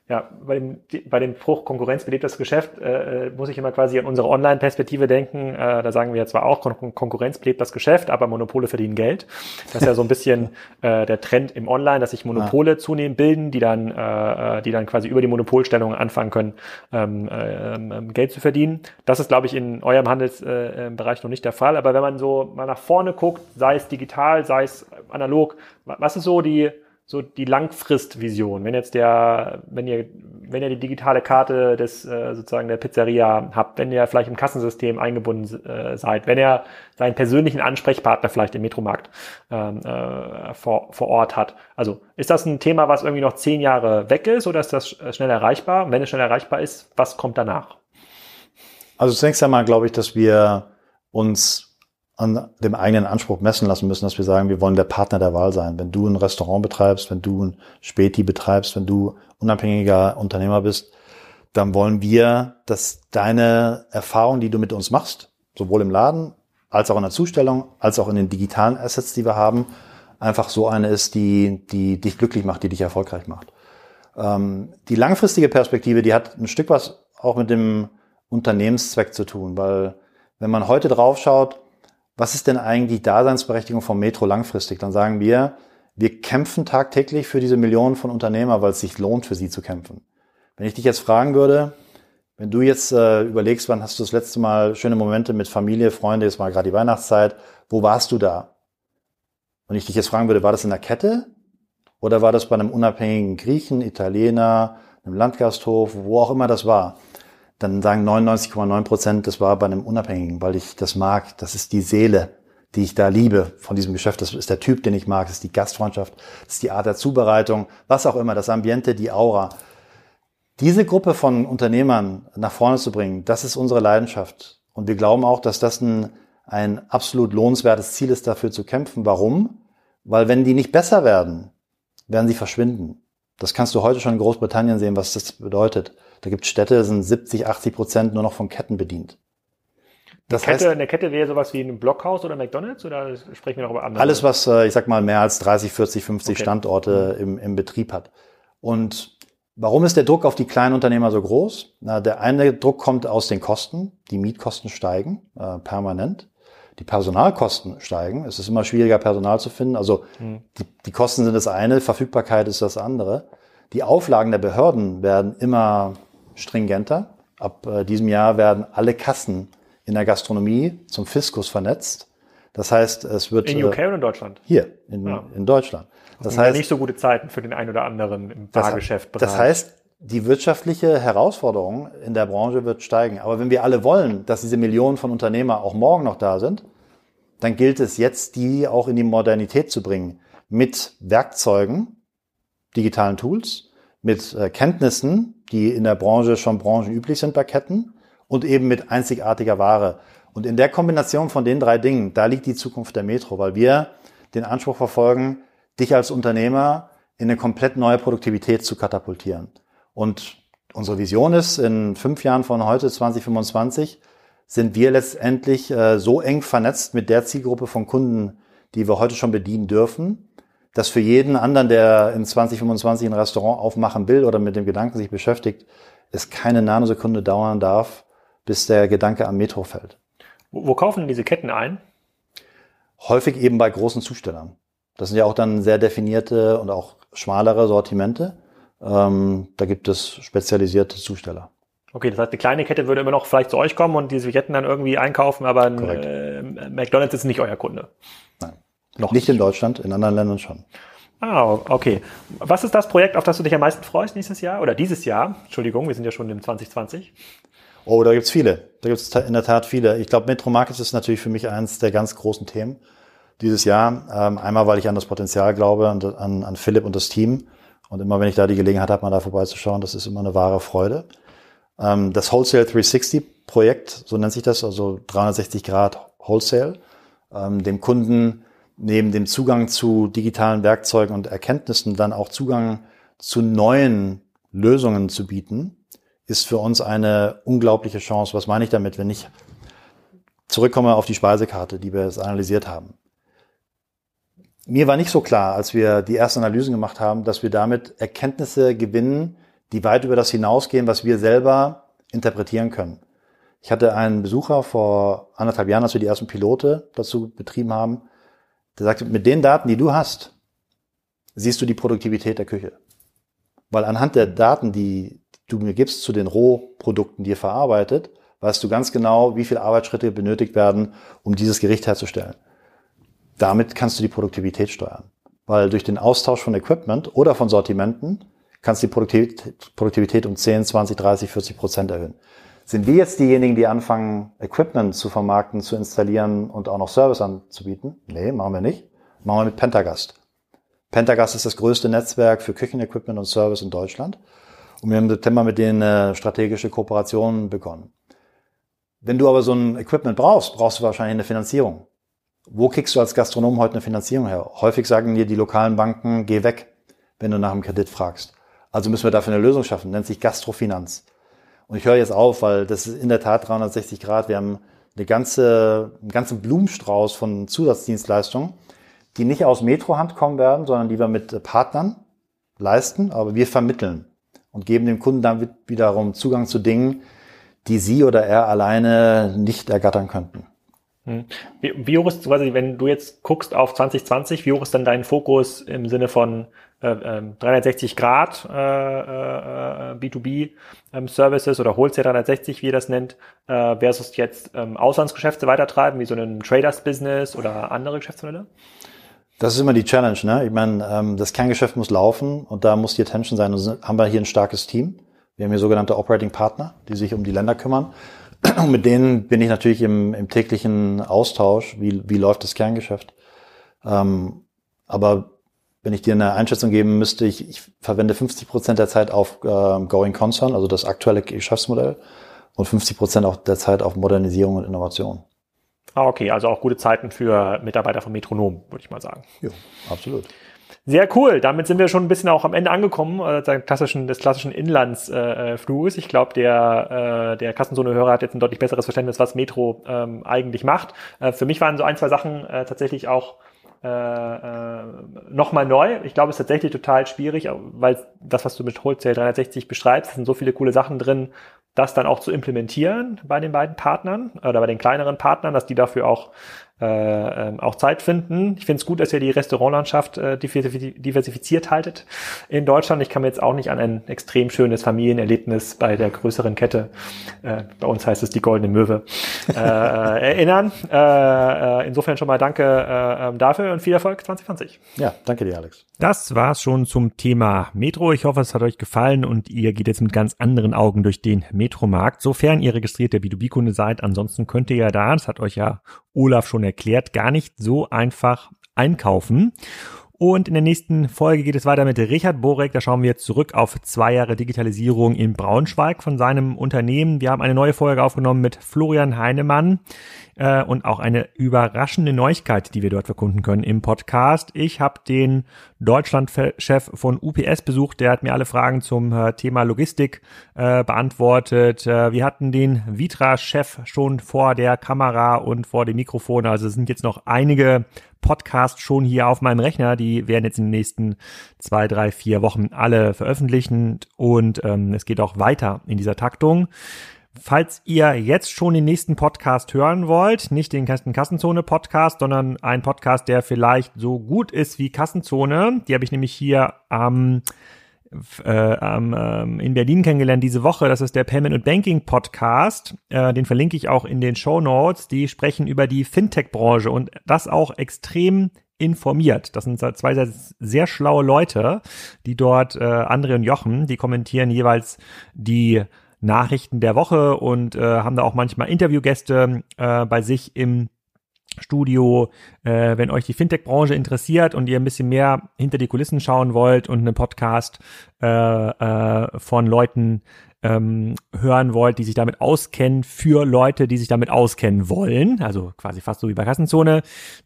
ja, bei dem, bei dem Bruch Konkurrenz belebt das Geschäft, äh, äh, muss ich immer quasi an unsere Online-Perspektive denken. Äh, da sagen wir ja zwar auch, Kon Konkurrenz belebt das Geschäft, aber Monopole verdienen Geld. Das ist ja so ein bisschen äh, der Trend im Online, dass sich Monopole ja. zunehmend bilden, die dann, äh, äh, die dann quasi über die Monopolstellung anfangen können, ähm, äh, Geld zu verdienen. Das ist, glaube ich, in eurem Handelsbereich äh, noch nicht der Fall. Aber wenn man so mal nach vorne guckt, sei es digital, sei es analog, was ist so die so die Langfristvision. Wenn jetzt der, wenn ihr, wenn ihr die digitale Karte des äh, sozusagen der Pizzeria habt, wenn ihr vielleicht im Kassensystem eingebunden äh, seid, wenn ihr seinen persönlichen Ansprechpartner vielleicht im Metromarkt ähm, äh, vor, vor Ort hat. Also ist das ein Thema, was irgendwie noch zehn Jahre weg ist oder ist das schnell erreichbar? Wenn es schnell erreichbar ist, was kommt danach? Also zunächst einmal glaube ich, dass wir uns an dem eigenen Anspruch messen lassen müssen, dass wir sagen, wir wollen der Partner der Wahl sein. Wenn du ein Restaurant betreibst, wenn du ein Späti betreibst, wenn du unabhängiger Unternehmer bist, dann wollen wir, dass deine Erfahrung, die du mit uns machst, sowohl im Laden als auch in der Zustellung, als auch in den digitalen Assets, die wir haben, einfach so eine ist, die, die dich glücklich macht, die dich erfolgreich macht. Ähm, die langfristige Perspektive, die hat ein Stück was auch mit dem Unternehmenszweck zu tun, weil wenn man heute draufschaut, was ist denn eigentlich die Daseinsberechtigung vom Metro langfristig? Dann sagen wir, wir kämpfen tagtäglich für diese Millionen von Unternehmer, weil es sich lohnt, für sie zu kämpfen. Wenn ich dich jetzt fragen würde, wenn du jetzt äh, überlegst, wann hast du das letzte Mal schöne Momente mit Familie, Freunde, jetzt mal gerade die Weihnachtszeit, wo warst du da? Und ich dich jetzt fragen würde, war das in der Kette? Oder war das bei einem unabhängigen Griechen, Italiener, einem Landgasthof, wo auch immer das war? Dann sagen 99,9 Prozent, das war bei einem Unabhängigen, weil ich das mag. Das ist die Seele, die ich da liebe von diesem Geschäft. Das ist der Typ, den ich mag, das ist die Gastfreundschaft, das ist die Art der Zubereitung, was auch immer, das Ambiente, die Aura. Diese Gruppe von Unternehmern nach vorne zu bringen, das ist unsere Leidenschaft. Und wir glauben auch, dass das ein, ein absolut lohnenswertes Ziel ist, dafür zu kämpfen. Warum? Weil wenn die nicht besser werden, werden sie verschwinden. Das kannst du heute schon in Großbritannien sehen, was das bedeutet. Da gibt es Städte, sind 70, 80 Prozent nur noch von Ketten bedient. Das eine, Kette, heißt, eine Kette wäre sowas wie ein Blockhaus oder McDonalds oder sprechen wir noch über andere? Alles, was, äh, ich sag mal, mehr als 30, 40, 50 okay. Standorte mhm. im, im Betrieb hat. Und warum ist der Druck auf die kleinen Unternehmer so groß? Na, der eine Druck kommt aus den Kosten. Die Mietkosten steigen äh, permanent. Die Personalkosten steigen. Es ist immer schwieriger, Personal zu finden. Also mhm. die, die Kosten sind das eine, Verfügbarkeit ist das andere. Die Auflagen der Behörden werden immer stringenter. Ab äh, diesem Jahr werden alle Kassen in der Gastronomie zum Fiskus vernetzt. Das heißt, es wird. In UK äh, oder in Deutschland? Hier, in, ja. in Deutschland. Das, das heißt. nicht so gute Zeiten für den einen oder anderen im Fahrgeschäft. Das, das heißt, die wirtschaftliche Herausforderung in der Branche wird steigen. Aber wenn wir alle wollen, dass diese Millionen von Unternehmer auch morgen noch da sind, dann gilt es jetzt, die auch in die Modernität zu bringen. Mit Werkzeugen, digitalen Tools, mit äh, Kenntnissen, die in der Branche schon branchenüblich sind bei Ketten und eben mit einzigartiger Ware. Und in der Kombination von den drei Dingen, da liegt die Zukunft der Metro, weil wir den Anspruch verfolgen, dich als Unternehmer in eine komplett neue Produktivität zu katapultieren. Und unsere Vision ist, in fünf Jahren von heute, 2025, sind wir letztendlich äh, so eng vernetzt mit der Zielgruppe von Kunden, die wir heute schon bedienen dürfen, dass für jeden anderen, der in 2025 ein Restaurant aufmachen will oder mit dem Gedanken sich beschäftigt, es keine Nanosekunde dauern darf, bis der Gedanke am Metro fällt. Wo, wo kaufen denn diese Ketten ein? Häufig eben bei großen Zustellern. Das sind ja auch dann sehr definierte und auch schmalere Sortimente. Ähm, da gibt es spezialisierte Zusteller. Okay, das heißt, eine kleine Kette würde immer noch vielleicht zu euch kommen und diese Ketten dann irgendwie einkaufen, aber ein, äh, McDonald's ist nicht euer Kunde. Nein. Noch nicht in Deutschland, in anderen Ländern schon. Ah, okay. Was ist das Projekt, auf das du dich am meisten freust nächstes Jahr? Oder dieses Jahr? Entschuldigung, wir sind ja schon im 2020. Oh, da gibt's viele. Da gibt's in der Tat viele. Ich glaube, Metro Markets ist natürlich für mich eines der ganz großen Themen dieses Jahr. Ähm, einmal, weil ich an das Potenzial glaube, an, an, Philipp und das Team. Und immer, wenn ich da die Gelegenheit habe, mal da vorbeizuschauen, das ist immer eine wahre Freude. Ähm, das Wholesale 360 Projekt, so nennt sich das, also 360 Grad Wholesale, ähm, dem Kunden neben dem Zugang zu digitalen Werkzeugen und Erkenntnissen dann auch Zugang zu neuen Lösungen zu bieten, ist für uns eine unglaubliche Chance. Was meine ich damit, wenn ich zurückkomme auf die Speisekarte, die wir jetzt analysiert haben? Mir war nicht so klar, als wir die ersten Analysen gemacht haben, dass wir damit Erkenntnisse gewinnen, die weit über das hinausgehen, was wir selber interpretieren können. Ich hatte einen Besucher vor anderthalb Jahren, als wir die ersten Pilote dazu betrieben haben, der sagte, mit den Daten, die du hast, siehst du die Produktivität der Küche. Weil anhand der Daten, die du mir gibst zu den Rohprodukten, die ihr verarbeitet, weißt du ganz genau, wie viele Arbeitsschritte benötigt werden, um dieses Gericht herzustellen. Damit kannst du die Produktivität steuern. Weil durch den Austausch von Equipment oder von Sortimenten kannst du die Produktivität um 10, 20, 30, 40 Prozent erhöhen. Sind wir jetzt diejenigen, die anfangen, Equipment zu vermarkten, zu installieren und auch noch Service anzubieten? Nee, machen wir nicht. Machen wir mit Pentagast. Pentagast ist das größte Netzwerk für Küchenequipment und Service in Deutschland. Und wir haben im September mit denen eine strategische Kooperation begonnen. Wenn du aber so ein Equipment brauchst, brauchst du wahrscheinlich eine Finanzierung. Wo kriegst du als Gastronom heute eine Finanzierung her? Häufig sagen dir die lokalen Banken, geh weg, wenn du nach einem Kredit fragst. Also müssen wir dafür eine Lösung schaffen, nennt sich Gastrofinanz. Und ich höre jetzt auf, weil das ist in der Tat 360 Grad. Wir haben eine ganze, einen ganzen Blumenstrauß von Zusatzdienstleistungen, die nicht aus Metrohand kommen werden, sondern die wir mit Partnern leisten, aber wir vermitteln und geben dem Kunden dann wiederum Zugang zu Dingen, die sie oder er alleine nicht ergattern könnten. Hm. Wie, hoch ist quasi, wenn du jetzt guckst auf 2020, wie hoch ist dann dein Fokus im Sinne von äh, 360 ähm, Grad äh, äh, B2B ähm, oder Wholesale 360, wie ihr das nennt, äh, versus jetzt ähm, Auslandsgeschäfte weitertreiben, wie so ein Traders Business oder andere Geschäftsmodelle? Das ist immer die Challenge. Ne? Ich meine, ähm, das Kerngeschäft muss laufen und da muss die Attention sein. Und haben wir hier ein starkes Team. Wir haben hier sogenannte Operating Partner, die sich um die Länder kümmern. Und mit denen bin ich natürlich im, im täglichen Austausch. Wie, wie läuft das Kerngeschäft? Ähm, aber wenn ich dir eine Einschätzung geben müsste, ich, ich verwende 50 Prozent der Zeit auf äh, Going Concern, also das aktuelle Geschäftsmodell, und 50 Prozent auch der Zeit auf Modernisierung und Innovation. Ah, okay, also auch gute Zeiten für Mitarbeiter von Metronom, würde ich mal sagen. Ja, absolut. Sehr cool. Damit sind wir schon ein bisschen auch am Ende angekommen äh, des klassischen, des klassischen Inlandsfluges. Äh, ich glaube, der, äh, der Kassenzone-Hörer hat jetzt ein deutlich besseres Verständnis, was Metro ähm, eigentlich macht. Äh, für mich waren so ein, zwei Sachen äh, tatsächlich auch äh, äh, nochmal neu. Ich glaube, es ist tatsächlich total schwierig, weil das, was du mit Wholesale 360 beschreibst, sind so viele coole Sachen drin, das dann auch zu implementieren bei den beiden Partnern oder bei den kleineren Partnern, dass die dafür auch äh, ähm, auch Zeit finden. Ich finde es gut, dass ihr die Restaurantlandschaft äh, diversifiziert haltet in Deutschland. Ich kann mir jetzt auch nicht an ein extrem schönes Familienerlebnis bei der größeren Kette, äh, bei uns heißt es die Goldene Möwe, äh, erinnern. Äh, äh, insofern schon mal danke äh, ähm, dafür und viel Erfolg 2020. Ja, danke dir, Alex. Das war's schon zum Thema Metro. Ich hoffe, es hat euch gefallen und ihr geht jetzt mit ganz anderen Augen durch den Metromarkt, sofern ihr registrierter B2B-Kunde seid. Ansonsten könnt ihr ja da, das hat euch ja Olaf schon erklärt, gar nicht so einfach einkaufen. Und in der nächsten Folge geht es weiter mit Richard Borek. Da schauen wir zurück auf zwei Jahre Digitalisierung in Braunschweig von seinem Unternehmen. Wir haben eine neue Folge aufgenommen mit Florian Heinemann äh, und auch eine überraschende Neuigkeit, die wir dort verkunden können im Podcast. Ich habe den Deutschlandchef von UPS besucht. Der hat mir alle Fragen zum äh, Thema Logistik äh, beantwortet. Äh, wir hatten den Vitra-Chef schon vor der Kamera und vor dem Mikrofon. Also es sind jetzt noch einige Podcast schon hier auf meinem Rechner. Die werden jetzt in den nächsten zwei, drei, vier Wochen alle veröffentlichen und ähm, es geht auch weiter in dieser Taktung. Falls ihr jetzt schon den nächsten Podcast hören wollt, nicht den Kassenzone Podcast, sondern einen Podcast, der vielleicht so gut ist wie Kassenzone, die habe ich nämlich hier am ähm, äh, ähm, in Berlin kennengelernt diese Woche. Das ist der Payment und Banking Podcast. Äh, den verlinke ich auch in den Show Notes. Die sprechen über die Fintech-Branche und das auch extrem informiert. Das sind zwei sehr schlaue Leute, die dort, äh, André und Jochen, die kommentieren jeweils die Nachrichten der Woche und äh, haben da auch manchmal Interviewgäste äh, bei sich im Studio, äh, wenn euch die Fintech-Branche interessiert und ihr ein bisschen mehr hinter die Kulissen schauen wollt und einen Podcast äh, äh, von Leuten ähm, hören wollt, die sich damit auskennen, für Leute, die sich damit auskennen wollen, also quasi fast so wie bei Kassenzone,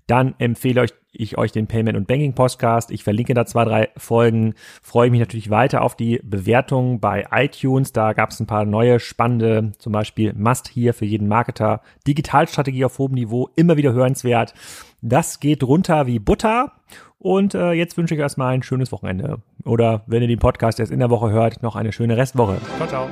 dann empfehle euch, ich euch den Payment und Banking Podcast. Ich verlinke da zwei, drei Folgen. Freue mich natürlich weiter auf die Bewertungen bei iTunes. Da gab es ein paar neue spannende, zum Beispiel Must hier für jeden Marketer. Digitalstrategie auf hohem Niveau, immer wieder hörenswert. Das geht runter wie Butter. Und äh, jetzt wünsche ich erstmal ein schönes Wochenende. Oder wenn ihr den Podcast erst in der Woche hört, noch eine schöne Restwoche. Ciao, ciao.